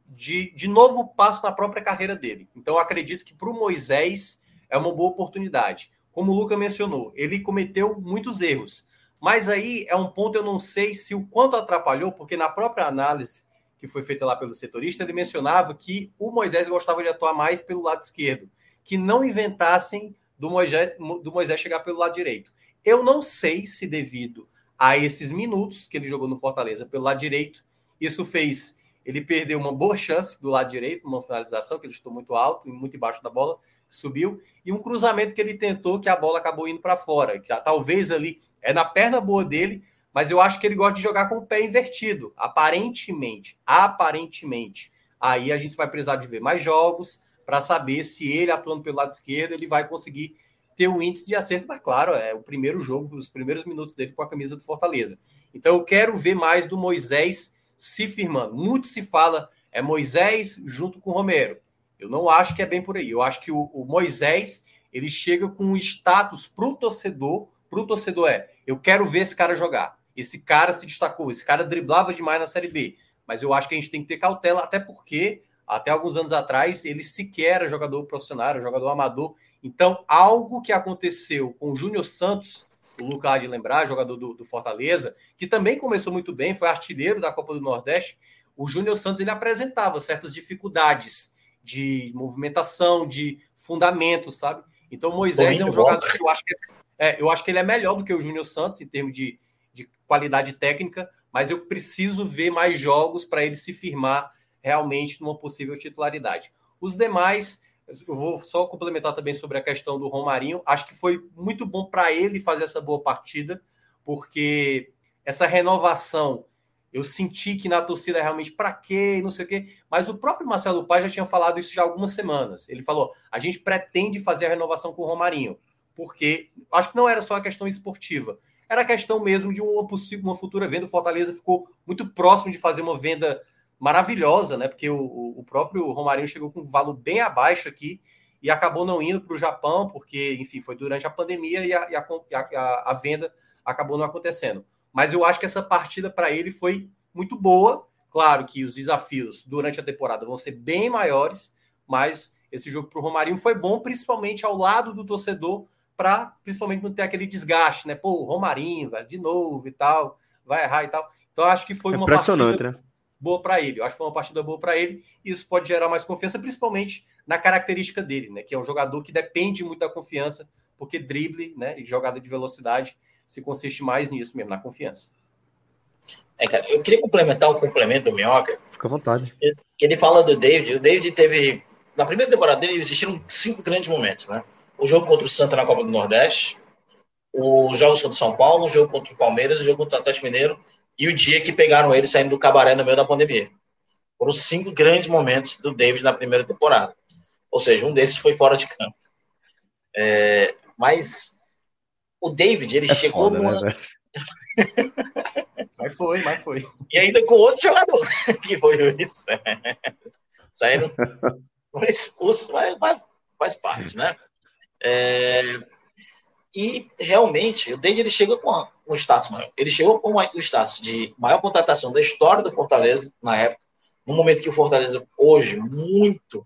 de, de novo passo na própria carreira dele. Então, acredito que para o Moisés é uma boa oportunidade. Como o Luca mencionou, ele cometeu muitos erros. Mas aí é um ponto eu não sei se o quanto atrapalhou, porque na própria análise que foi feita lá pelo setorista, ele mencionava que o Moisés gostava de atuar mais pelo lado esquerdo, que não inventassem do Moisés, do Moisés chegar pelo lado direito. Eu não sei se devido a esses minutos que ele jogou no Fortaleza pelo lado direito, isso fez ele perder uma boa chance do lado direito, uma finalização que ele estou muito alto e muito embaixo da bola, subiu, e um cruzamento que ele tentou que a bola acabou indo para fora. Que talvez ali é na perna boa dele, mas eu acho que ele gosta de jogar com o pé invertido, aparentemente. Aparentemente. Aí a gente vai precisar de ver mais jogos para saber se ele atuando pelo lado esquerdo, ele vai conseguir ter um índice de acerto, mas claro, é o primeiro jogo, os primeiros minutos dele com a camisa do Fortaleza. Então eu quero ver mais do Moisés se firmando. Muito se fala é Moisés junto com Romero. Eu não acho que é bem por aí. Eu acho que o, o Moisés ele chega com um status para o torcedor. Para o torcedor é: eu quero ver esse cara jogar. Esse cara se destacou, esse cara driblava demais na Série B. Mas eu acho que a gente tem que ter cautela, até porque até alguns anos atrás ele sequer era jogador profissional, era jogador amador. Então, algo que aconteceu com o Júnior Santos, o Lucas de lembrar, jogador do, do, Fortaleza, que também começou muito bem, foi artilheiro da Copa do Nordeste. O Júnior Santos ele apresentava certas dificuldades de movimentação, de fundamento, sabe? Então Moisés é um jogador que eu acho que é, é, eu acho que ele é melhor do que o Júnior Santos em termos de, de qualidade técnica, mas eu preciso ver mais jogos para ele se firmar realmente numa possível titularidade. Os demais, eu vou só complementar também sobre a questão do Romarinho. Acho que foi muito bom para ele fazer essa boa partida, porque essa renovação eu senti que na torcida realmente para quê, não sei o quê. Mas o próprio Marcelo Paz já tinha falado isso já há algumas semanas. Ele falou: a gente pretende fazer a renovação com o Romarinho, porque acho que não era só a questão esportiva, era a questão mesmo de uma possível, uma futura venda. O Fortaleza ficou muito próximo de fazer uma venda maravilhosa, né? Porque o, o próprio Romarinho chegou com um valor bem abaixo aqui e acabou não indo para o Japão, porque, enfim, foi durante a pandemia e a, e a, a, a venda acabou não acontecendo. Mas eu acho que essa partida para ele foi muito boa. Claro que os desafios durante a temporada vão ser bem maiores, mas esse jogo para o Romarinho foi bom, principalmente ao lado do torcedor, para principalmente não ter aquele desgaste, né? Pô, Romarinho, velho, de novo e tal, vai errar e tal. Então acho que foi uma partida. Né? boa para ele. Eu acho que foi uma partida boa para ele e isso pode gerar mais confiança, principalmente na característica dele, né? Que é um jogador que depende muito da confiança, porque drible, né? E jogada de velocidade se consiste mais nisso mesmo, na confiança. É, cara, eu queria complementar o complemento do Minhoca. Fica à vontade. Que ele fala do David. O David teve. Na primeira temporada dele existiram cinco grandes momentos, né? O jogo contra o Santa na Copa do Nordeste, os jogos contra o São Paulo, o jogo contra o Palmeiras, o jogo contra o Atlético Mineiro e o dia que pegaram ele saindo do cabaré no meio da pandemia. Foram cinco grandes momentos do David na primeira temporada. Ou seja, um desses foi fora de campo. É, mas o David, ele é chegou foda, numa... né, *laughs* mas foi, mas foi. E ainda com outro jogador, *laughs* que foi isso. Saíram expulsos, mas, mas faz parte, né? É, e realmente, o David ele chega com um status maior. Ele chegou com o status de maior contratação da história do Fortaleza na época, no momento que o Fortaleza hoje muito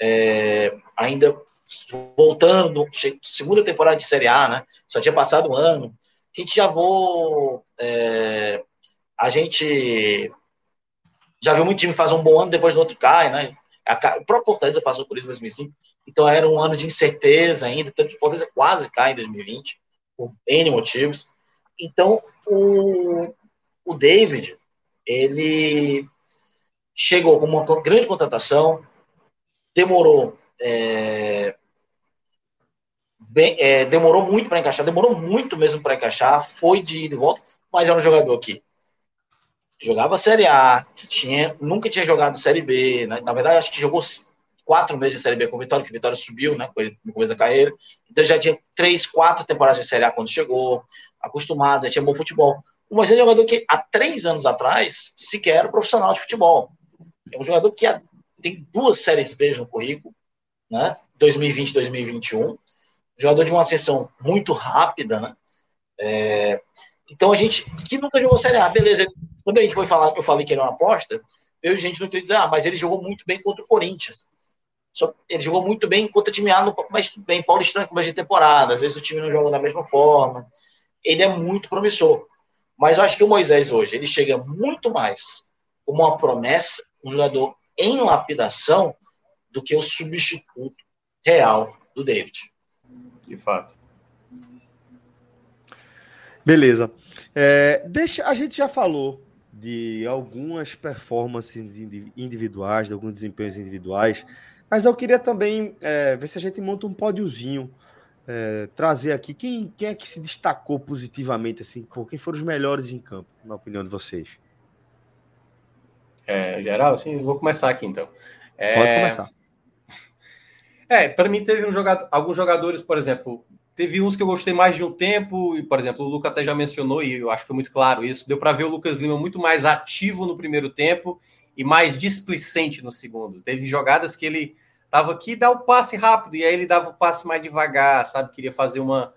é, ainda voltando segunda temporada de Série A, né? Só tinha passado um ano. A gente já vou é, a gente já viu muito time fazer um bom ano depois do outro cai, né? o próprio Fortaleza passou por isso em 2005. Então era um ano de incerteza ainda, tanto que o Fortaleza quase cai em 2020, por N motivos. Então o, o David, ele chegou com uma grande contratação, demorou é, bem, é, demorou muito para encaixar, demorou muito mesmo para encaixar, foi de, de volta, mas é um jogador que jogava Série A, que tinha, nunca tinha jogado Série B, né? na verdade acho que jogou quatro meses de Série B com o Vitória, que o Vitória subiu, né, no começo da carreira. Então já tinha três, quatro temporadas de Série A quando chegou, acostumado, já tinha bom futebol. Moisés é um jogador que há três anos atrás sequer era profissional de futebol. É um jogador que tem duas séries B no currículo, né, 2020 2021. Jogador de uma sessão muito rápida, né? É, então a gente que nunca jogou Série A, beleza. Quando a gente foi falar, eu falei que era uma aposta, eu gente no Twitter dizer, ah, mas ele jogou muito bem contra o Corinthians. Só, ele jogou muito bem contra o time A, no, mas bem paulistano, mais de temporada. Às vezes o time não joga da mesma forma. Ele é muito promissor. Mas eu acho que o Moisés hoje, ele chega muito mais como uma promessa, um jogador em lapidação, do que o substituto real do David. De fato. Beleza. É, deixa, a gente já falou de algumas performances individuais, de alguns desempenhos individuais. Mas eu queria também é, ver se a gente monta um pódiozinho, é, trazer aqui quem, quem é que se destacou positivamente, assim, por quem foram os melhores em campo, na opinião de vocês. É, geral, assim, vou começar aqui então. É... Pode começar. É, para mim teve um jogador, alguns jogadores, por exemplo, teve uns que eu gostei mais de um tempo, e, por exemplo, o Lucas até já mencionou, e eu acho que foi muito claro isso. Deu para ver o Lucas Lima muito mais ativo no primeiro tempo e mais displicente no segundo. Teve jogadas que ele tava aqui dá o passe rápido e aí ele dava o passe mais devagar, sabe? Queria fazer uma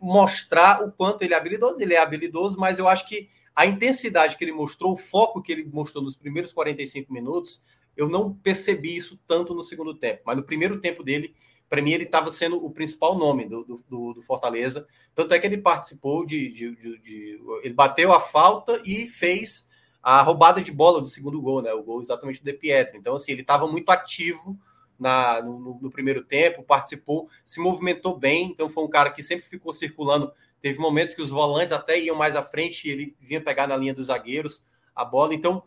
mostrar o quanto ele é habilidoso. Ele é habilidoso, mas eu acho que a intensidade que ele mostrou, o foco que ele mostrou nos primeiros 45 minutos, eu não percebi isso tanto no segundo tempo. Mas no primeiro tempo dele, para mim, ele estava sendo o principal nome do, do, do, Fortaleza. Tanto é que ele participou de, de, de, de, Ele bateu a falta e fez a roubada de bola do segundo gol, né? O gol exatamente do De Pietro. Então, assim, ele estava muito ativo na, no, no, primeiro tempo, participou, se movimentou bem, então foi um cara que sempre ficou circulando. Teve momentos que os volantes até iam mais à frente e ele vinha pegar na linha dos zagueiros a bola. Então,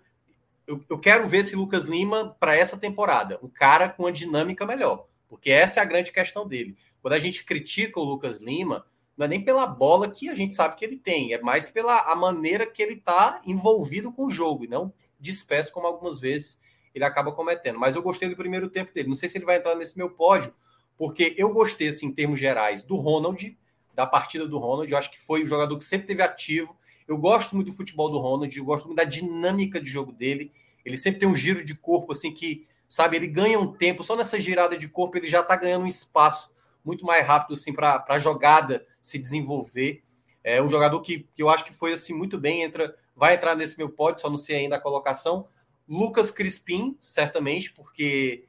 eu, eu quero ver esse Lucas Lima para essa temporada, um cara com uma dinâmica melhor, porque essa é a grande questão dele. Quando a gente critica o Lucas Lima, não é nem pela bola que a gente sabe que ele tem, é mais pela a maneira que ele está envolvido com o jogo, e não disperso como algumas vezes ele acaba cometendo. Mas eu gostei do primeiro tempo dele. Não sei se ele vai entrar nesse meu pódio, porque eu gostei, assim, em termos gerais, do Ronald, da partida do Ronald. Eu acho que foi o jogador que sempre teve ativo. Eu gosto muito do futebol do Ronald, eu gosto muito da dinâmica de jogo dele. Ele sempre tem um giro de corpo, assim, que, sabe, ele ganha um tempo. Só nessa girada de corpo ele já está ganhando um espaço muito mais rápido, assim, para a jogada se desenvolver. É um jogador que, que eu acho que foi, assim, muito bem. Entra, vai entrar nesse meu pódio, só não sei ainda a colocação Lucas Crispim, certamente, porque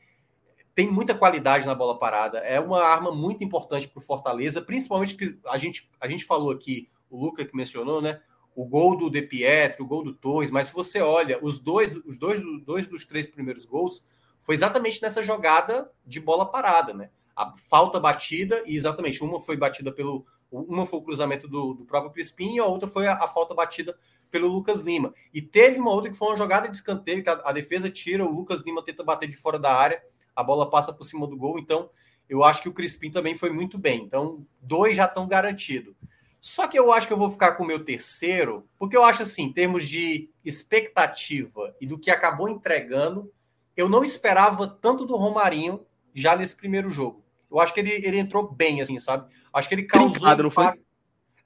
tem muita qualidade na bola parada. É uma arma muito importante para o Fortaleza, principalmente que a gente, a gente falou aqui, o Lucas que mencionou, né? O gol do De Pietro, o gol do Torres, mas se você olha, os dois, os dois, dois dos três primeiros gols foi exatamente nessa jogada de bola parada, né? A falta batida, e exatamente, uma foi batida pelo. Uma foi o cruzamento do, do próprio Crispim e a outra foi a, a falta batida pelo Lucas Lima. E teve uma outra que foi uma jogada de escanteio, que a, a, defesa tira, o Lucas Lima tenta bater de fora da área, a bola passa por cima do gol. Então, eu acho que o Crispim também foi muito bem. Então, dois já estão garantidos. Só que eu acho que eu vou ficar com o meu terceiro, porque eu acho assim, em termos de expectativa e do que acabou entregando, eu não esperava tanto do Romarinho já nesse primeiro jogo. Eu acho que ele, ele entrou bem, assim, sabe? Acho que ele causou. Trincado, impacto,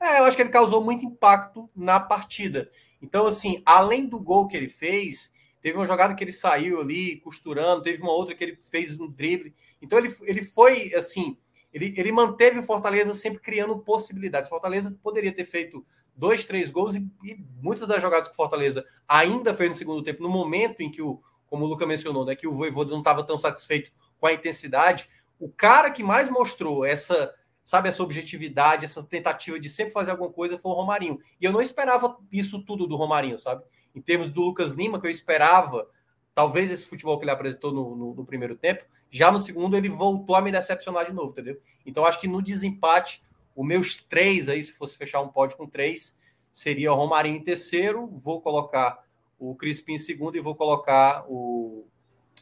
é, eu acho que ele causou muito impacto na partida. Então, assim, além do gol que ele fez, teve uma jogada que ele saiu ali costurando, teve uma outra que ele fez um drible. Então, ele, ele foi, assim, ele, ele manteve o Fortaleza sempre criando possibilidades. Fortaleza poderia ter feito dois, três gols e, e, muitas das jogadas que o Fortaleza ainda fez no segundo tempo, no momento em que o, como o Luca mencionou, né, que o Voivoda não estava tão satisfeito com a intensidade, o cara que mais mostrou essa sabe, essa objetividade, essa tentativa de sempre fazer alguma coisa foi o Romarinho. E eu não esperava isso tudo do Romarinho, sabe? Em termos do Lucas Lima, que eu esperava, talvez esse futebol que ele apresentou no, no, no primeiro tempo, já no segundo ele voltou a me decepcionar de novo, entendeu? Então acho que no desempate, os meus três aí, se fosse fechar um pódio com três, seria o Romarinho em terceiro, vou colocar o Crispim em segundo e vou colocar o,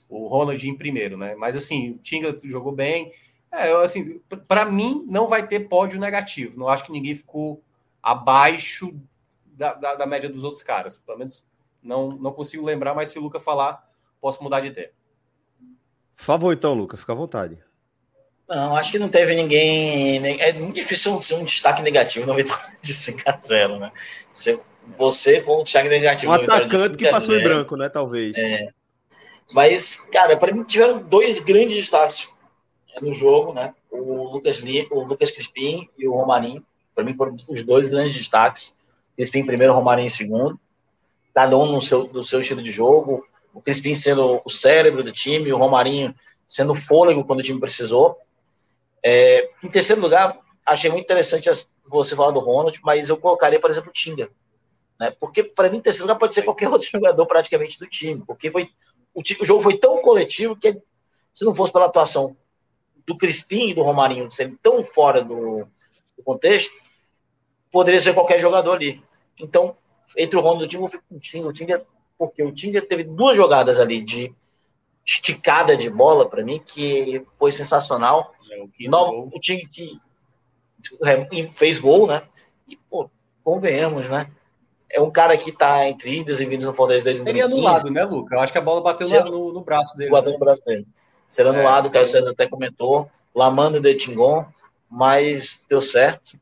o Ronald em primeiro, né? Mas assim, o Tinga jogou bem, é, eu, assim, para mim não vai ter pódio negativo. Não acho que ninguém ficou abaixo da, da, da, média dos outros caras. Pelo menos não, não consigo lembrar, mas se o Luca falar, posso mudar de ideia. Por favor, então, Luca, fica à vontade. Não, acho que não teve ninguém. É muito difícil ser um destaque negativo no *laughs* vitória de 5x0, né? Você, você foi um destaque negativo. Um atacante que passou em branco, né? Talvez. É. Mas, cara, para mim tiveram dois grandes destaques no jogo, né? O Lucas, Li, o Lucas Crispim e o Romarinho. Para mim foram os dois grandes destaques. Crispim primeiro, Romarinho em segundo. Cada um no seu, no seu estilo de jogo. O Crispim sendo o cérebro do time, o Romarinho sendo o fôlego quando o time precisou. É, em terceiro lugar, achei muito interessante você falar do Ronald, mas eu colocaria, por exemplo, o Tinga. Né? Porque, para mim, em terceiro lugar pode ser qualquer *laughs* outro jogador praticamente do time. Porque foi, o, o jogo foi tão coletivo que, se não fosse pela atuação do Crispim e do Romarinho serem tão fora do, do, contexto, poderia ser qualquer jogador ali. Então, entre o Ronaldo e o o Tinga, o Tinga, porque o Tinga teve duas jogadas ali de esticada de bola para mim que foi sensacional. É, o, no, o Tinga que é, fez gol, né? E, pô, convenhamos, né? É um cara que tá entre idas e vindas no Fortaleza desde Seria no lado, né, Luca? Eu acho que a bola bateu no, no, no braço dele. Bateu né? no braço dele ser anulado, é, o Carlos César até comentou, Lamando de Tingon, mas deu certo.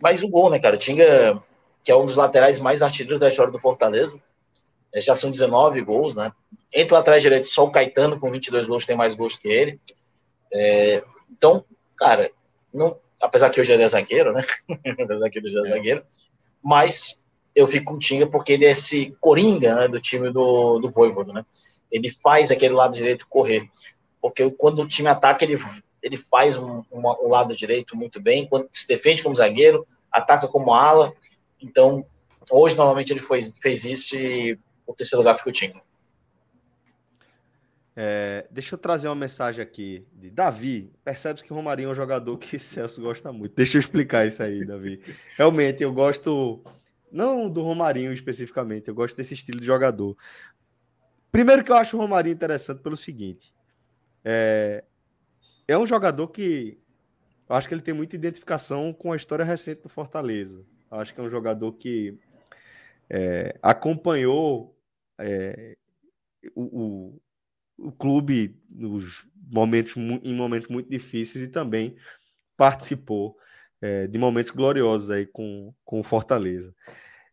Mas o gol, né, cara? O Tinga, que é um dos laterais mais artilheiros da história do Fortaleza, é, já são 19 gols, né? Entre o lateral direito, só o Caetano com 22 gols tem mais gols que ele. É, então, cara, não, apesar que hoje ele é zagueiro, né? *laughs* apesar que já é, é zagueiro, mas eu fico com o Tinga porque ele é esse coringa né, do time do, do Voivodo, né? ele faz aquele lado direito correr. Porque quando o time ataca, ele, ele faz um, uma, um lado direito muito bem, quando se defende como zagueiro, ataca como ala. Então, hoje, normalmente, ele foi, fez isso e o terceiro lugar ficou o Tinga. É, deixa eu trazer uma mensagem aqui de Davi. Percebe que o Romarinho é um jogador que *laughs* Celso gosta muito. Deixa eu explicar isso aí, Davi. Realmente, eu gosto, não do Romarinho especificamente, eu gosto desse estilo de jogador. Primeiro que eu acho o Romarinho interessante pelo seguinte: é, é um jogador que eu acho que ele tem muita identificação com a história recente do Fortaleza. Eu acho que é um jogador que é, acompanhou é, o, o o clube nos momentos, em momentos muito difíceis e também participou é, de momentos gloriosos aí com, com o Fortaleza.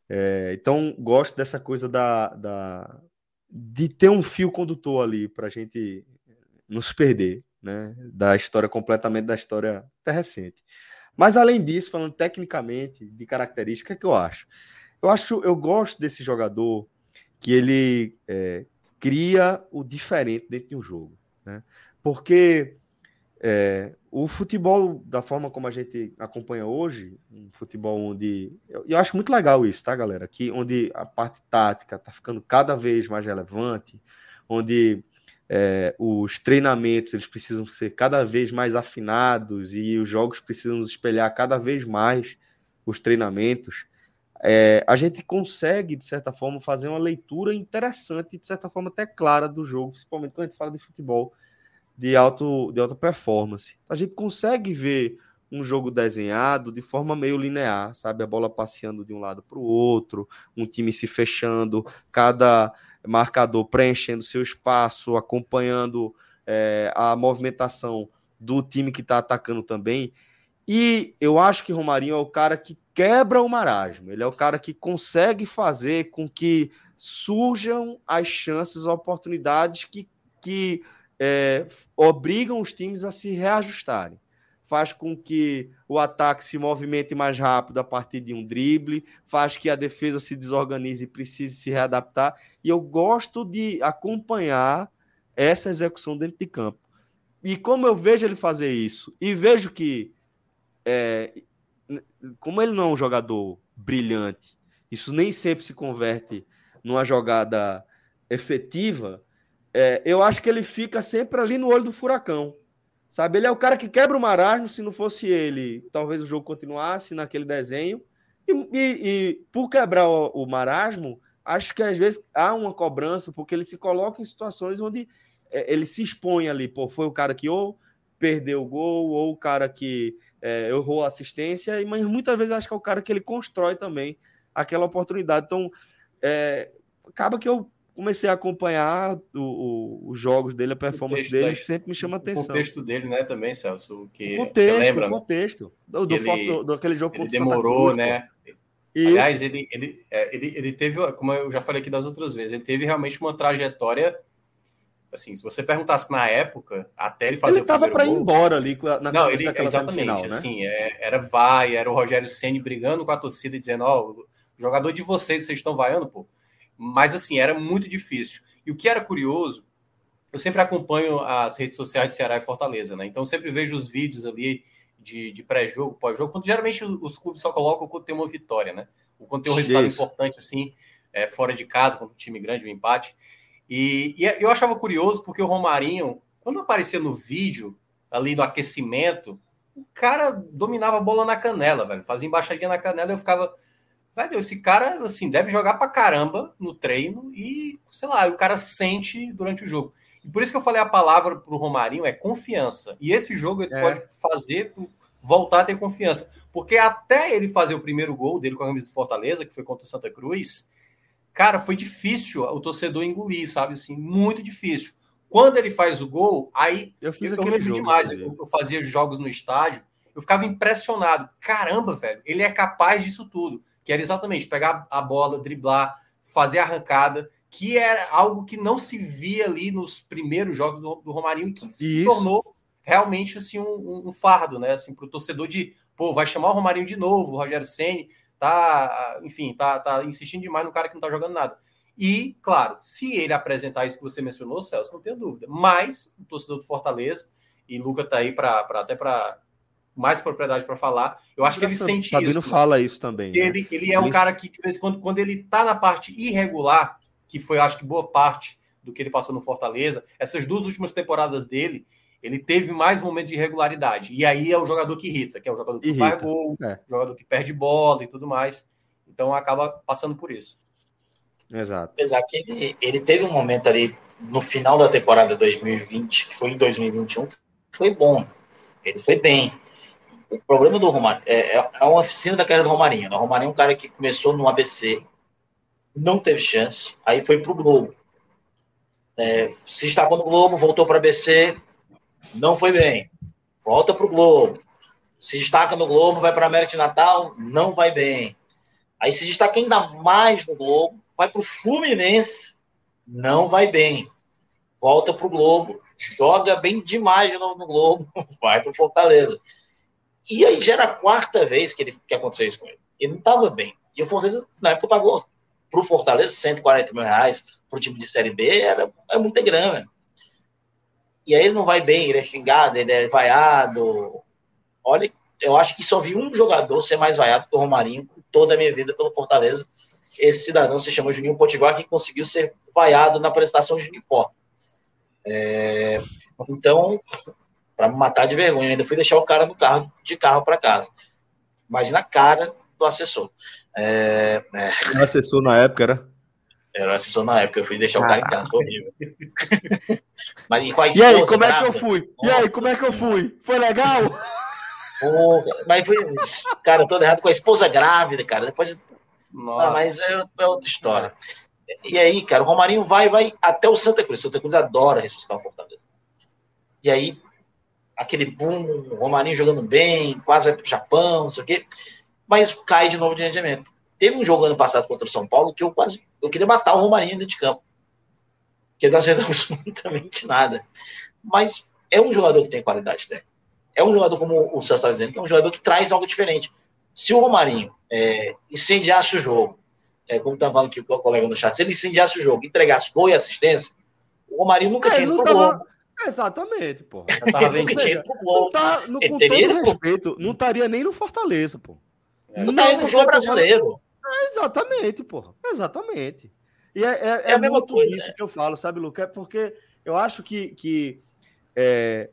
É, então, gosto dessa coisa da, da, de ter um fio condutor ali para a gente não se perder, né? Da história completamente da história até recente. Mas além disso, falando tecnicamente de característica, o que eu acho? Eu acho, eu gosto desse jogador que ele é, cria o diferente dentro de um jogo. Né? Porque é, o futebol, da forma como a gente acompanha hoje, um futebol onde. Eu, eu, acho muito legal isso, tá, galera? Que onde a parte tática está ficando cada vez mais relevante, onde é, os treinamentos eles precisam ser cada vez mais afinados e os jogos precisam espelhar cada vez mais os treinamentos é, a gente consegue, de certa forma, fazer uma leitura interessante, de certa forma até clara do jogo, principalmente quando a gente fala de futebol de, alto, de alta performance. A gente consegue ver um jogo desenhado de forma meio linear, sabe? A bola passeando de um lado para o outro, um time se fechando, cada marcador preenchendo seu espaço, acompanhando é, a movimentação do time que está atacando também. E eu acho que Romarinho é o cara que quebra o marasmo. Ele é o cara que consegue fazer com que surjam as chances, oportunidades que, que é, obrigam os times a se reajustarem. Faz com que o ataque se movimente mais rápido a partir de um drible, faz que a defesa se desorganize e precise se readaptar. E eu gosto de acompanhar essa execução dentro de campo. E como eu vejo ele fazer isso, e vejo que é, como ele não é um jogador brilhante, isso nem sempre se converte numa jogada efetiva. É, eu acho que ele fica sempre ali no olho do furacão. Sabe? Ele é o cara que quebra o marasmo. Se não fosse ele, talvez o jogo continuasse naquele desenho. E, e, e por quebrar o, o, marasmo, acho que às vezes há uma cobrança, porque ele se coloca em situações onde é, ele se expõe ali. Pô, foi o cara que ou perdeu o gol, ou o cara que é, errou a assistência, mas muitas vezes acho que é o cara que ele constrói também aquela oportunidade. Então, é, acaba que eu comecei a acompanhar o, o, os jogos dele, a performance dele, da, sempre me chama atenção. O contexto dele, né, também, Celso, que o contexto, lembra, o contexto do, do, ele, do, do aquele jogo ele demorou, Cruz, né? Isso. Aliás, ele, ele, é, ele, ele teve, como eu já falei aqui das outras vezes, ele teve realmente uma trajetória assim, se você perguntasse na época, até ele fazer ele tava para ir embora ali na Não, ele exatamente, final, né? assim, é, era vai, era o Rogério Ceni brigando com a torcida dizendo, ó, oh, jogador de vocês, vocês estão vaiando, pô. Mas assim, era muito difícil. E o que era curioso, eu sempre acompanho as redes sociais de Ceará e Fortaleza, né? Então sempre vejo os vídeos ali de, de pré-jogo, pós-jogo, quando geralmente os clubes só colocam quando tem uma vitória, né? Ou quando tem um resultado Isso. importante, assim, é, fora de casa, contra um time grande, um empate. E, e, eu achava curioso porque o Romarinho, quando aparecia no vídeo, ali no aquecimento, o cara dominava a bola na canela, velho. Fazia embaixadinha na canela e eu ficava. Velho, esse cara, assim, deve jogar pra caramba no treino e, sei lá, o cara sente durante o jogo. E por isso que eu falei a palavra pro Romarinho é confiança. E esse jogo ele é. pode fazer voltar a ter confiança. Porque até ele fazer o primeiro gol dele com a camisa do Fortaleza, que foi contra o Santa Cruz, cara, foi difícil o torcedor engolir, sabe? Assim, muito difícil. Quando ele faz o gol, aí eu fiz eu, aquele jogo, demais. Eu, eu, fazia jogos no estádio, eu ficava impressionado. Caramba, velho, ele é capaz disso tudo. Que era exatamente pegar a bola, driblar, fazer arrancada, que era algo que não se via ali nos primeiros jogos do, do Romarinho e que Isso. se tornou realmente assim um, um fardo, né? Assim, para o torcedor de, pô, vai chamar o Romarinho de novo, o Rogério Ceni tá, enfim, tá, tá insistindo demais no cara que não tá jogando nada. E, claro, se ele apresentar isso que você mencionou, Celso, não tenho dúvida. Mas o torcedor do Fortaleza, e Luca tá aí para até para mais propriedade para falar, eu acho que ele sente Sabino isso. Sabino fala isso também. Né? Ele, ele é um cara que, de vez em quando, quando ele tá na parte irregular, que foi, acho que, boa parte do que ele passou no Fortaleza. Essas duas últimas temporadas dele, ele teve mais momentos de irregularidade. E aí é o jogador que irrita, que é o jogador que irrita. faz gol, é. jogador que perde bola e tudo mais. Então acaba passando por isso. Exato. Apesar que ele, ele teve um momento ali no final da temporada 2020, que foi em 2021, que foi bom. Ele foi bem. O problema do Romário é, é, é uma oficina da carreira do Romarinho. Né? O Romarinho é um cara que começou no ABC, não teve chance, aí foi pro Globo. É, se destacou no Globo, voltou para ABC, não foi bem. Volta pro Globo. Se destaca no Globo, vai para América de Natal, não vai bem. Aí se destaca ainda mais no Globo, vai para o Fluminense, não vai bem. Volta para o Globo, joga bem demais de novo no Globo, *laughs* vai para o Fortaleza. E aí gera a quarta vez que, ele, que aconteceu isso com ele. Ele não estava bem. E o Fortaleza, na época, pagou para o Fortaleza 140 mil reais para o time de Série B, era, é muita grana. E aí ele não vai bem, ele é xingado, ele é vaiado. Olha, eu acho que só vi um jogador ser mais vaiado que o Romarinho toda a minha vida pelo Fortaleza. Esse cidadão se chama Juninho Potiguar, que conseguiu ser vaiado na prestação de uniforme. É, então, para me matar de vergonha, ainda fui deixar o cara no carro, de carro para casa. Imagina a cara do assessor. É, é. O assessor na época era? Era assessor na época, eu fui deixar o cara em casa, foi horrível. *laughs* Mas, e, e aí, como é que eu fui? E aí, como é que eu fui? Foi legal? Pô, mas foi, cara, todo errado com a esposa grávida, cara. Depois. Nossa. Ah, mas é, é, outra história. E aí, cara, o Romarinho vai, vai até o Santa Cruz. O Santa Cruz adora ressuscitar o Fortaleza. E aí, aquele boom, o Romarinho jogando bem, quase vai pro Japão, não sei o quê, mas cai de novo de rendimento. Teve um jogo ano passado contra o São Paulo que eu quase eu queria matar o Romarinho dentro de campo. Que nós não *laughs* absolutamente nada. Mas é um jogador que tem qualidade técnica é um jogador, como o Celso está dizendo, que é um jogador que traz algo diferente. Se o Romarinho é, incendiasse o jogo, é, como está falando aqui o colega no chat, se ele incendiasse o jogo, entregasse gol e assistência, o Romarinho nunca é, tinha ido pro tava... Globo. Exatamente, pô. Não, tá, no, com todo respeito, não estaria nem no Fortaleza, pô. É, não, estaria no jogo brasileiro. Exatamente, pô. Exatamente. E é, é, é, é muito coisa, isso que eu falo, sabe, Luca? É porque eu acho que, que é,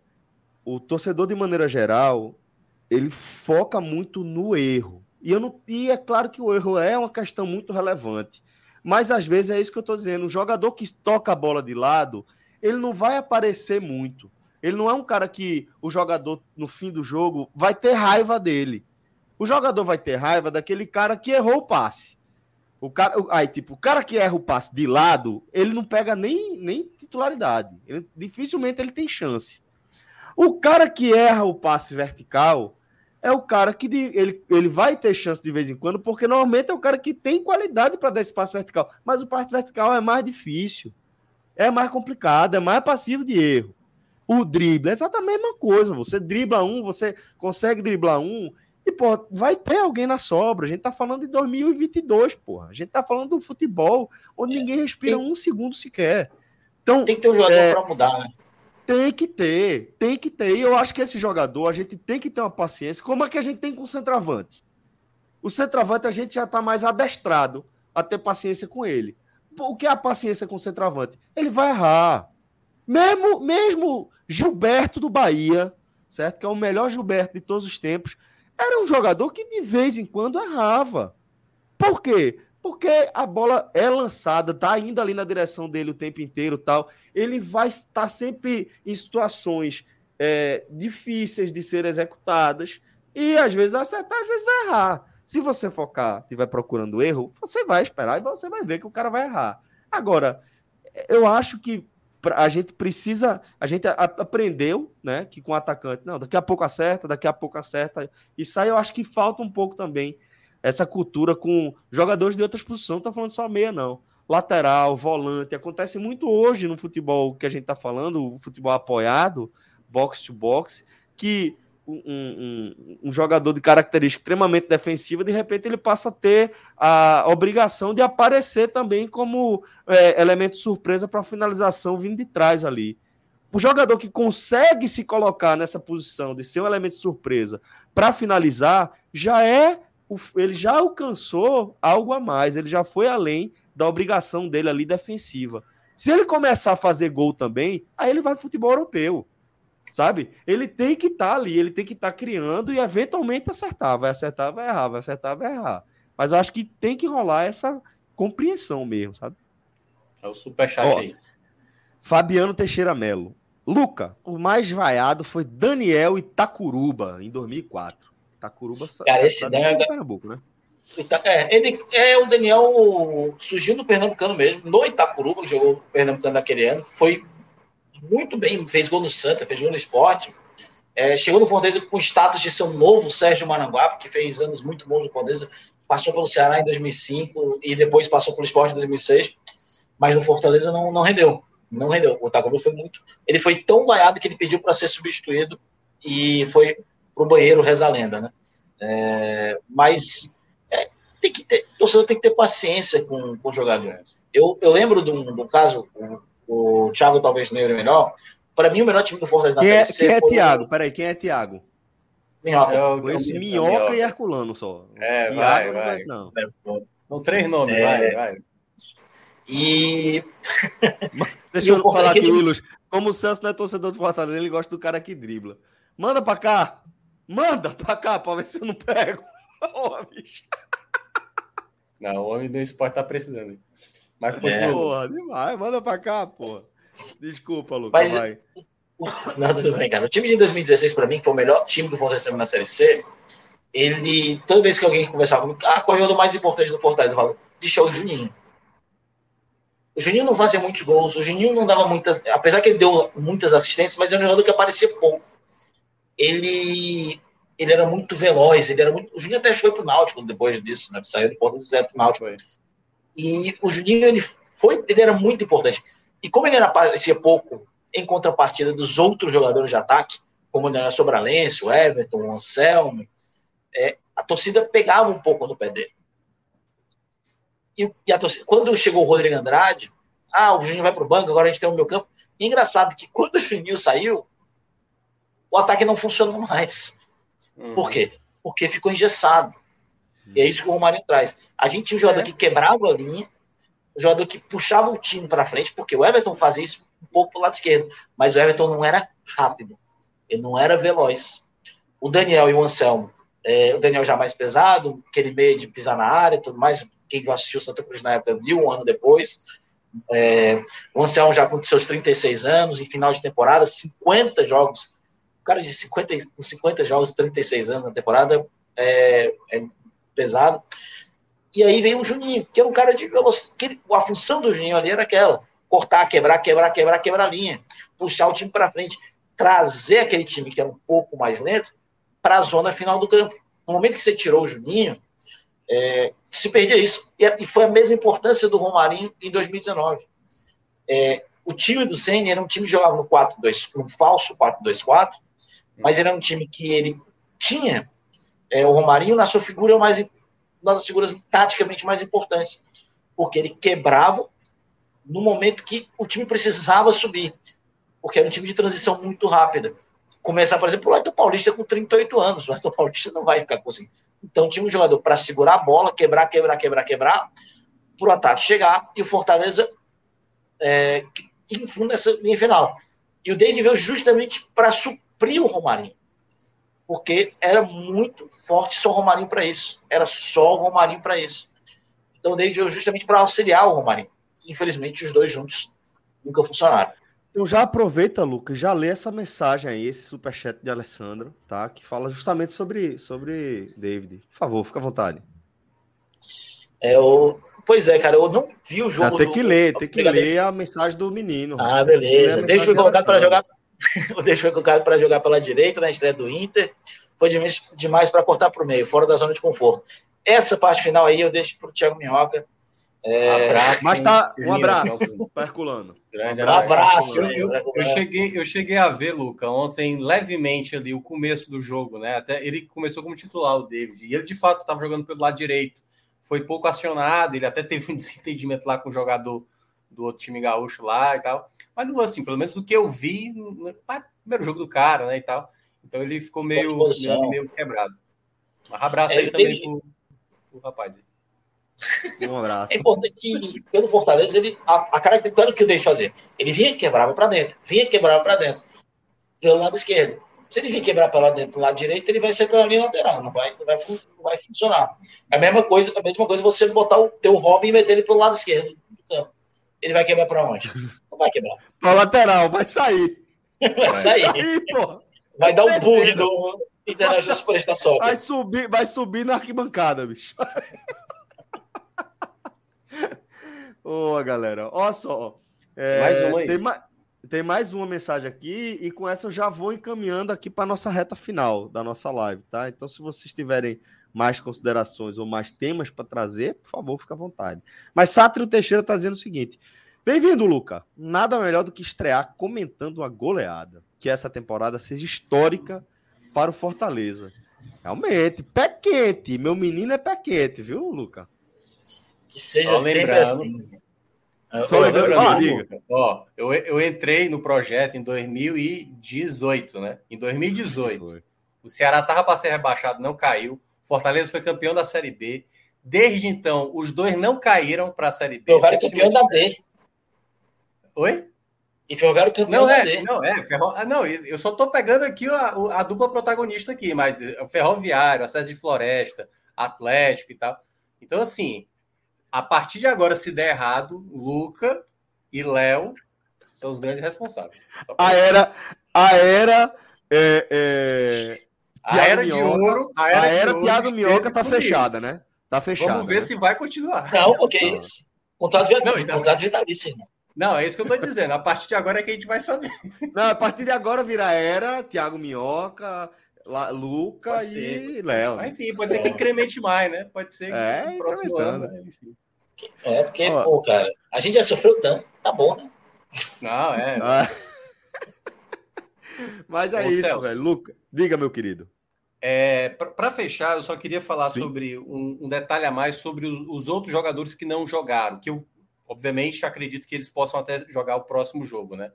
o torcedor, de maneira geral, ele foca muito no erro. E, eu não, e é claro que o erro é uma questão muito relevante. Mas às vezes é isso que eu estou dizendo. O jogador que toca a bola de lado, ele não vai aparecer muito. Ele não é um cara que o jogador, no fim do jogo, vai ter raiva dele. O jogador vai ter raiva daquele cara que errou o passe. O cara, aí, tipo, o cara que erra o passe de lado, ele não pega nem, nem titularidade. Ele, dificilmente ele tem chance. O cara que erra o passe vertical é o cara que de, ele, ele vai ter chance de vez em quando, porque normalmente é o cara que tem qualidade para dar esse passe vertical. Mas o passe vertical é mais difícil, é mais complicado, é mais passivo de erro. O drible é exatamente a mesma coisa. Você dribla um, você consegue driblar um, e, pô, vai ter alguém na sobra. A gente tá falando de 2022, porra. A gente tá falando do futebol onde é, ninguém respira tem, um segundo sequer. Então, tem que ter um jogador é, para mudar, né? Tem que ter, tem que ter. E eu acho que esse jogador, a gente tem que ter uma paciência, como é que a gente tem com o centroavante. O centroavante, a gente já está mais adestrado a ter paciência com ele. O que é a paciência com o centroavante? Ele vai errar. Mesmo, mesmo Gilberto do Bahia, certo? Que é o melhor Gilberto de todos os tempos, era um jogador que de vez em quando errava. Por quê? porque a bola é lançada, tá indo ali na direção dele o tempo inteiro tal. Ele vai estar sempre em situações é, difíceis de ser executadas e às vezes acertar, às vezes vai errar. Se você focar, estiver procurando erro, você vai esperar e você vai ver que o cara vai errar. Agora, eu acho que a gente precisa, a gente aprendeu, né, que com atacante, não, daqui a pouco acerta, daqui a pouco acerta. Isso aí eu acho que falta um pouco também essa cultura com jogadores de outras posições, não estou falando só meia, não. Lateral, volante, acontece muito hoje no futebol que a gente está falando, o futebol apoiado, box to box, que um, um, um, jogador de característica extremamente defensiva, de repente ele passa a ter a obrigação de aparecer também como é, elemento surpresa para a finalização vindo de trás ali. O jogador que consegue se colocar nessa posição de ser um elemento surpresa para finalizar já é ele já alcançou algo a mais, ele já foi além da obrigação dele ali defensiva. Se ele começar a fazer gol também, aí ele vai pro futebol europeu. Sabe? Ele tem que estar tá ali, ele tem que estar tá criando e eventualmente acertar. Vai acertar, vai errar, vai acertar, vai errar. Mas eu acho que tem que rolar essa compreensão mesmo, sabe? É o superchat aí. Fabiano Teixeira Melo. Luca, o mais vaiado foi Daniel Itacuruba, em 2004. Itacuruba Cara, esse Daniel... É Pernambuco, né? É, ele é o Daniel surgiu no Pernambucano mesmo, no Itacuruba, que jogou no Pernambucano naquele ano. Foi muito bem, fez gol no Santa, fez gol no esporte. É, chegou no Fortaleza com o status de ser um novo Sérgio Maranguape, que fez anos muito bons no Fortaleza. Passou pelo Ceará em 2005 e depois passou pelo esporte em 2006. Mas no Fortaleza não, não rendeu. Não rendeu. O Itacuruba foi muito. Ele foi tão vaiado que ele pediu para ser substituído e foi pro banheiro reza a lenda, né? É, mas é, tem que ter, o torcedor tem que ter paciência com, com o jogador. Eu, eu lembro de um, de um caso, o Thiago talvez lembre melhor. Para mim, o melhor time do Fortaleza na quem é, Série C. Quem é foi... Thiago? Peraí, quem é Thiago? Minhoca. Eu conheço Minhoca, e Herculano só. É, Thiago vai, não vai. não. São três nomes, é... vai, vai. E. *laughs* Deixa e eu falar aqui, Willis. Como o Celso não é torcedor do Fortaleza, ele gosta do cara que dribla. Manda pra cá! Manda pra cá pra ver se eu não pego. *laughs* Porra, bicho. Não, o homem do esporte tá precisando. Mas continua. É. Porra, demais. Manda pra cá, porra. Desculpa, Lucas. Mas, vai. Não, tudo bem, cara. O time de 2016, pra mim, que foi o melhor time do Fortaleza na Série C, ele, toda vez que alguém conversava comigo, ah, qual é o mais importante do Fortaleza? Eu falo, bicho, é o Juninho. O Juninho não fazia muitos gols, o Juninho não dava muitas. Apesar que ele deu muitas assistências, mas é um jogador que aparecia pouco. Ele, ele era muito veloz, ele era muito. O Juninho até foi pro Náutico depois disso, né? Saiu do Porto direto pro Náutico. E o Juninho, ele, foi, ele era muito importante. E como ele aparecia pouco em contrapartida dos outros jogadores de ataque, como o Daniel Sobralense, o Everton, o Anselmo, é, a torcida pegava um pouco no pé dele. E, e torcida, quando chegou o Rodrigo Andrade, ah, o Juninho vai para o banco, agora a gente tem o meu campo. E engraçado que quando o Juninho saiu, o ataque não funcionou mais. Uhum. Por quê? Porque ficou engessado. E é isso que o Romário traz. A gente tinha um jogador é. que quebrava a linha, um jogador que puxava o time para frente, porque o Everton fazia isso um pouco pro lado esquerdo, mas o Everton não era rápido, ele não era veloz. O Daniel e o Anselmo, é, o Daniel já mais pesado, aquele meio de pisar na área, tudo mais, quem assistiu Santa Cruz na época viu, um ano depois. É, o Anselmo já com seus 36 anos, em final de temporada, 50 jogos. O cara de 50, 50 jogos, 36 anos na temporada é, é pesado. E aí vem o Juninho, que era um cara de velocidade. A função do Juninho ali era aquela: cortar, quebrar, quebrar, quebrar, quebrar a linha, puxar o time para frente, trazer aquele time que era um pouco mais lento para a zona final do campo. No momento que você tirou o Juninho, é, se perdia isso. E, foi a mesma importância do Romarinho em 2019. É, o time do Senna era um time que jogava no 4-2, um falso 4-2-4, mas era um time que ele tinha é, o Romarinho na sua figura mais uma das figuras taticamente mais importantes, porque ele quebrava no momento que o time precisava subir, porque era um time de transição muito rápida. Começar, por exemplo, o Ayrton Paulista com 38 anos, o Ayrton Paulista não vai ficar assim. Então tinha um jogador para segurar a bola, quebrar, quebrar, quebrar, quebrar, para o ataque chegar e o Fortaleza é, infunda essa linha final. E o David veio justamente para suprir o Romarinho, porque era muito forte só o Romarinho para isso. Era só o Romarinho para isso. Então veio justamente para auxiliar o Romarinho. Infelizmente, os dois juntos nunca funcionaram. Então já aproveita, Lucas, já lê essa mensagem aí, esse superchat de Alessandro, tá? Que fala justamente sobre, sobre David. Por favor, fica à vontade. É, eu... Pois é, cara, eu não vi o jogo. tem que ler, tem que ler a mensagem do menino. Ah, beleza. Deixa eu colocar para jogar. *laughs* Deixa eu colocar para jogar pela direita na estreia do Inter. Foi demais para cortar para o meio, fora da zona de conforto. Essa parte final aí eu deixo para o Thiago Minhoca é, um abraço, Mas tá, um abraço, Perculano. Grande um abraço. Eu, eu, eu, cheguei, eu cheguei a ver, Luca, ontem, levemente ali, o começo do jogo, né? Até ele começou como titular, o David, e ele de fato estava jogando pelo lado direito. Foi pouco acionado, ele até teve um desentendimento lá com o jogador do outro time gaúcho lá e tal. Mas não assim, pelo menos do que eu vi, no primeiro jogo do cara, né? E tal. Então ele ficou meio, meio, meio quebrado. Um abraço é, aí também teve... pro, pro rapaz. Um abraço. É importante que, pelo Fortaleza, ele, a, a característica, o que eu deixo fazer? Ele vinha e quebrava para dentro, vinha e quebrava para dentro, pelo lado esquerdo. Se ele vir quebrar para lá dentro do lado direito, ele vai ser pela linha lateral, não vai, não vai, não vai funcionar. É a mesma coisa, a mesma coisa você botar o teu Robin e meter ele pelo lado esquerdo do campo. Ele vai quebrar para onde? *laughs* Não vai quebrar. Para lateral, vai sair. Vai, vai sair. sair vai dar um bug do International Superstar Soccer. Vai subir, vai subir na arquibancada, bicho. *laughs* Ô, oh, galera, olha só. É, mais uma aí. Tem, ma tem, mais uma mensagem aqui e com essa eu já vou encaminhando aqui para nossa reta final da nossa live, tá? Então, se vocês tiverem mais considerações ou mais temas para trazer, por favor, fique à vontade. Mas Sátrio Teixeira está dizendo o seguinte: Bem-vindo, Luca. Nada melhor do que estrear comentando a goleada. Que essa temporada seja histórica para o Fortaleza. Realmente, pé quente. Meu menino é pé quente, viu, Luca? Que seja Só sempre assim. Só lembrando, diga. Ó, eu, eu entrei no projeto em 2018, né? Em 2018. Foi. O Ceará estava para ser rebaixado, não caiu. Fortaleza foi campeão da Série B. Desde então, os dois não caíram para a Série B. Ferroviário campeão da B. Oi? E Ferroviário campeão não, da é, B. Não, é. Ferro... Ah, não, eu só estou pegando aqui a, a, dupla protagonista aqui, mas o Ferroviário, acesso de Floresta, Atlético e tal. Então, assim, a partir de agora, se der errado, Luca e Léo são os grandes responsáveis. A era, a era, é, é... a era de ouro, a era, a era Thiago Minhoca tá comigo. fechada, né? Tá fechada. Vamos ver né? se vai continuar. Não, porque é isso. Contrato, não, contrato vitalício. Não, é isso que eu tô dizendo. A partir de agora é que a gente vai saber. Não, a partir de agora vira era, Thiago Minhoca, La, Luca e Léo. Né? Enfim, pode ser que incremente mais, né? Pode ser que é, no próximo ano. Né? Enfim. É, porque, Ó, pô, cara, a gente já sofreu tanto, tá bom, né? Não, é. Ah. *laughs* Mas é Ô, isso, Celso, velho. Luca, diga, meu querido. É, Para fechar, eu só queria falar Sim. sobre um, um, detalhe a mais sobre os outros jogadores que não jogaram, que eu, obviamente, acredito que eles possam até jogar o próximo jogo, né?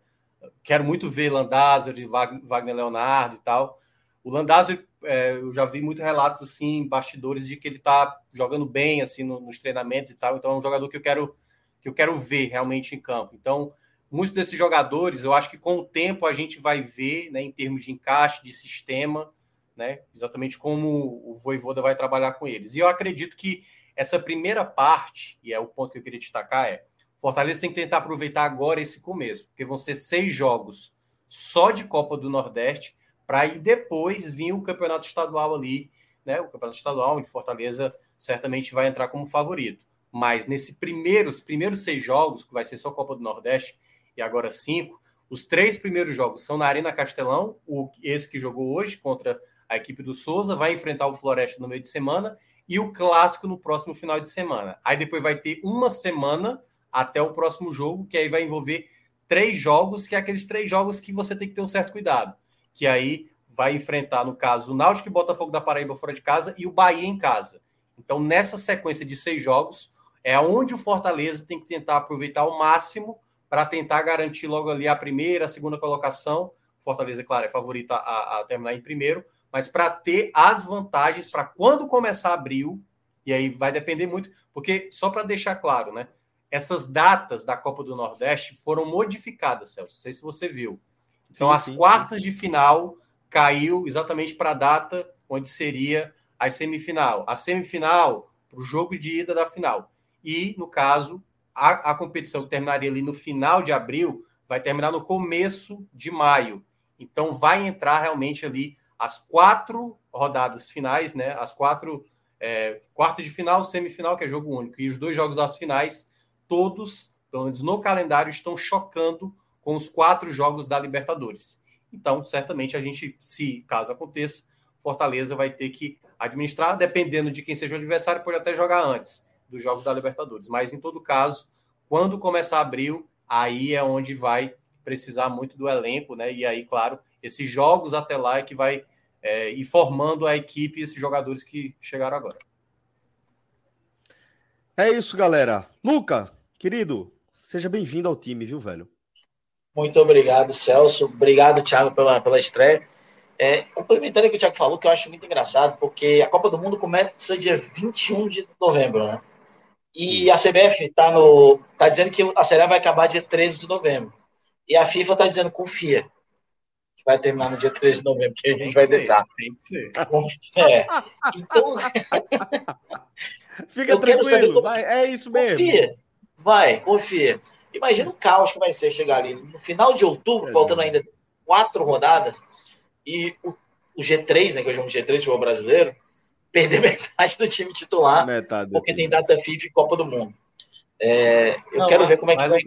Quero muito ver Landázuri, Wagner Leonardo e tal. O Landázuri, é, eu já vi muitos relatos assim, bastidores de que ele está jogando bem assim no, nos treinamentos e tal. Então é um jogador que eu quero que eu quero ver realmente em campo. Então muitos desses jogadores, eu acho que com o tempo a gente vai ver, né, em termos de encaixe de sistema, né, exatamente como o Voivoda vai trabalhar com eles. E eu acredito que essa primeira parte, e é o ponto que eu queria destacar, é Fortaleza tem que tentar aproveitar agora esse começo, porque vão ser seis jogos só de Copa do Nordeste para aí depois vir o campeonato estadual ali, né? O campeonato estadual, onde Fortaleza certamente vai entrar como favorito. Mas nesse primeiros primeiros seis jogos, que vai ser só Copa do Nordeste, e agora cinco, os três primeiros jogos são na Arena Castelão, o, esse que jogou hoje contra a equipe do Souza, vai enfrentar o Floresta no meio de semana, e o clássico no próximo final de semana. Aí depois vai ter uma semana até o próximo jogo, que aí vai envolver três jogos, que é aqueles três jogos que você tem que ter um certo cuidado que aí vai enfrentar, no caso, o Náutico e Botafogo da Paraíba fora de casa e o Bahia em casa. Então, nessa sequência de seis jogos, é onde o Fortaleza tem que tentar aproveitar ao máximo para tentar garantir logo ali a primeira, a segunda colocação. Fortaleza, claro, é favorito a, a terminar em primeiro, mas para ter as vantagens para quando começar abril, e aí vai depender muito, porque só para deixar claro, né? Essas datas da Copa do Nordeste foram modificadas, Celso. Não sei se você viu. Então, sim, as sim, quartas sim. de final caiu exatamente para a data onde seria a semifinal. A semifinal para o jogo de ida da final. E, no caso, a, a competição que terminaria ali no final de abril vai terminar no começo de maio. Então, vai entrar realmente ali as quatro rodadas finais, né? As quatro é, quartas de final, semifinal, que é jogo único, e os dois jogos das finais, todos, pelo menos no calendário, estão chocando com os quatro jogos da Libertadores. Então, certamente a gente, se caso aconteça, Fortaleza vai ter que administrar, dependendo de quem seja o adversário, pode até jogar antes dos jogos da Libertadores. Mas em todo caso, quando começar abril, aí é onde vai precisar muito do elenco, né? E aí, claro, esses jogos até lá é que vai é, ir formando a equipe e esses jogadores que chegaram agora. É isso, galera. Luca, querido, seja bem-vindo ao time, viu, velho? Muito obrigado, Celso. Obrigado, Thiago, pela, pela estreia. É, complementando o que o Thiago falou, que eu acho muito engraçado, porque a Copa do Mundo começa dia 21 de novembro, né? E a CBF está no, tá dizendo que a Série vai acabar dia 13 de novembro. E a FIFA está dizendo, confia, vai terminar no dia 13 de novembro, que a gente vai ser, deixar. Tem que ser. É. Então, *laughs* Fica tranquilo, como... vai, é isso mesmo. Confia, vai, confia. Imagina o caos que vai ser chegar ali no final de outubro, é faltando ainda quatro rodadas, e o, o G3, né, que hoje é um G3 futebol brasileiro, *laughs* perder metade do time titular, metade porque tem data FIFA e Copa do Mundo. É, eu não, quero mas, ver como é que vai.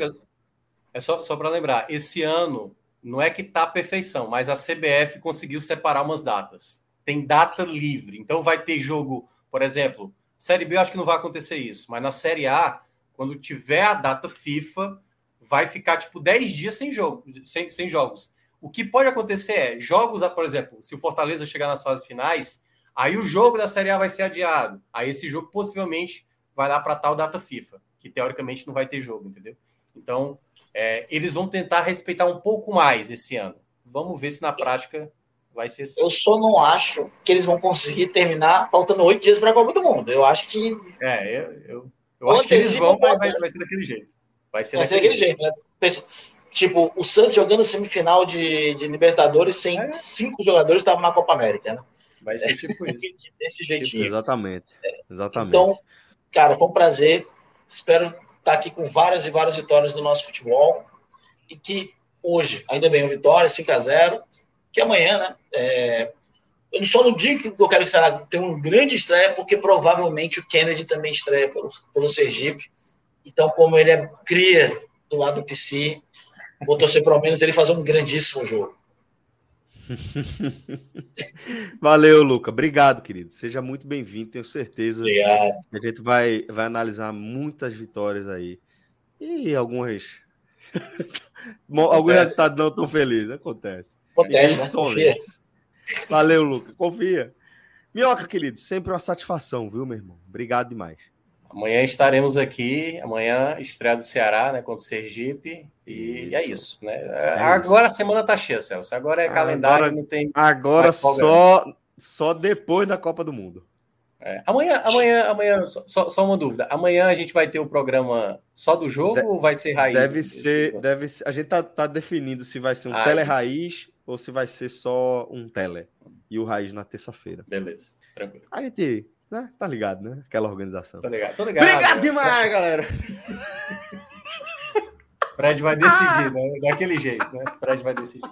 É só, só para lembrar, esse ano não é que tá perfeição, mas a CBF conseguiu separar umas datas. Tem data livre, então vai ter jogo, por exemplo, Série B eu acho que não vai acontecer isso, mas na Série A, quando tiver a data FIFA, vai ficar tipo 10 dias sem jogo, sem, sem jogos. O que pode acontecer é jogos, por exemplo, se o Fortaleza chegar nas fases finais, Aí o jogo da Série A vai ser adiado. Aí esse jogo possivelmente vai lá para tal data FIFA, que teoricamente não vai ter jogo, entendeu? Então, é, eles vão tentar respeitar um pouco mais esse ano. Vamos ver se na prática vai ser assim. Eu só não acho que eles vão conseguir terminar faltando oito dias para a Copa do Mundo. Eu acho que. É, eu, eu, eu acho que eles vão, mas vai, vai, ser daquele jeito. Vai ser, vai daquele, ser daquele jeito, jeito né? Tipo, o Santos jogando semifinal de, de Libertadores sem é. cinco jogadores estavam na Copa América, né? Vai ser tipo isso. *laughs* Desse jeitinho. Tipo, exatamente. exatamente. Então, cara, foi um prazer. Espero estar aqui com várias e várias vitórias do nosso futebol. E que hoje, ainda bem, uma vitória, 5 a 0 Que amanhã, né? É... Eu só não digo que eu quero que será ter um grande estreia, porque provavelmente o Kennedy também estreia pelo, pelo Sergipe. Então, como ele é cria do lado do PC, vou torcer pelo menos ele fazer um grandíssimo jogo. *laughs* Valeu, Luca. Obrigado, querido. Seja muito bem-vindo, tenho certeza. Obrigado. A gente vai, vai analisar muitas vitórias aí. E algumas. *laughs* Alguns resultados não tão felizes. Acontece. Acontece, né? Valeu, Luca. Confia. Minhoca, querido, sempre uma satisfação, viu, meu irmão? Obrigado demais. Amanhã estaremos aqui. Amanhã, estreia do Ceará, né? Contra o Sergipe. E isso. é isso, né? É agora isso. a semana tá cheia, Celso. Agora é agora, calendário, não tem. Agora só, só depois da Copa do Mundo. É. Amanhã, amanhã, amanhã, só, só, uma dúvida. Amanhã a gente vai ter o programa só do jogo De, ou vai ser raiz? Deve ser, deve ser. A gente tá, tá definindo se vai ser um tele raiz ou se vai ser só um tele. E o raiz na terça-feira. Beleza, tranquilo. A gente né? Tá ligado, né? Aquela organização. Tô ligado, tô ligado. Obrigado demais, galera. *laughs* Fred vai decidir, ah. né? Daquele jeito, né? Fred vai decidir.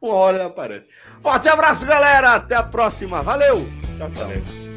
Uma hora aparece. Forte abraço, galera. Até a próxima. Valeu. Tchau, tchau. Valeu.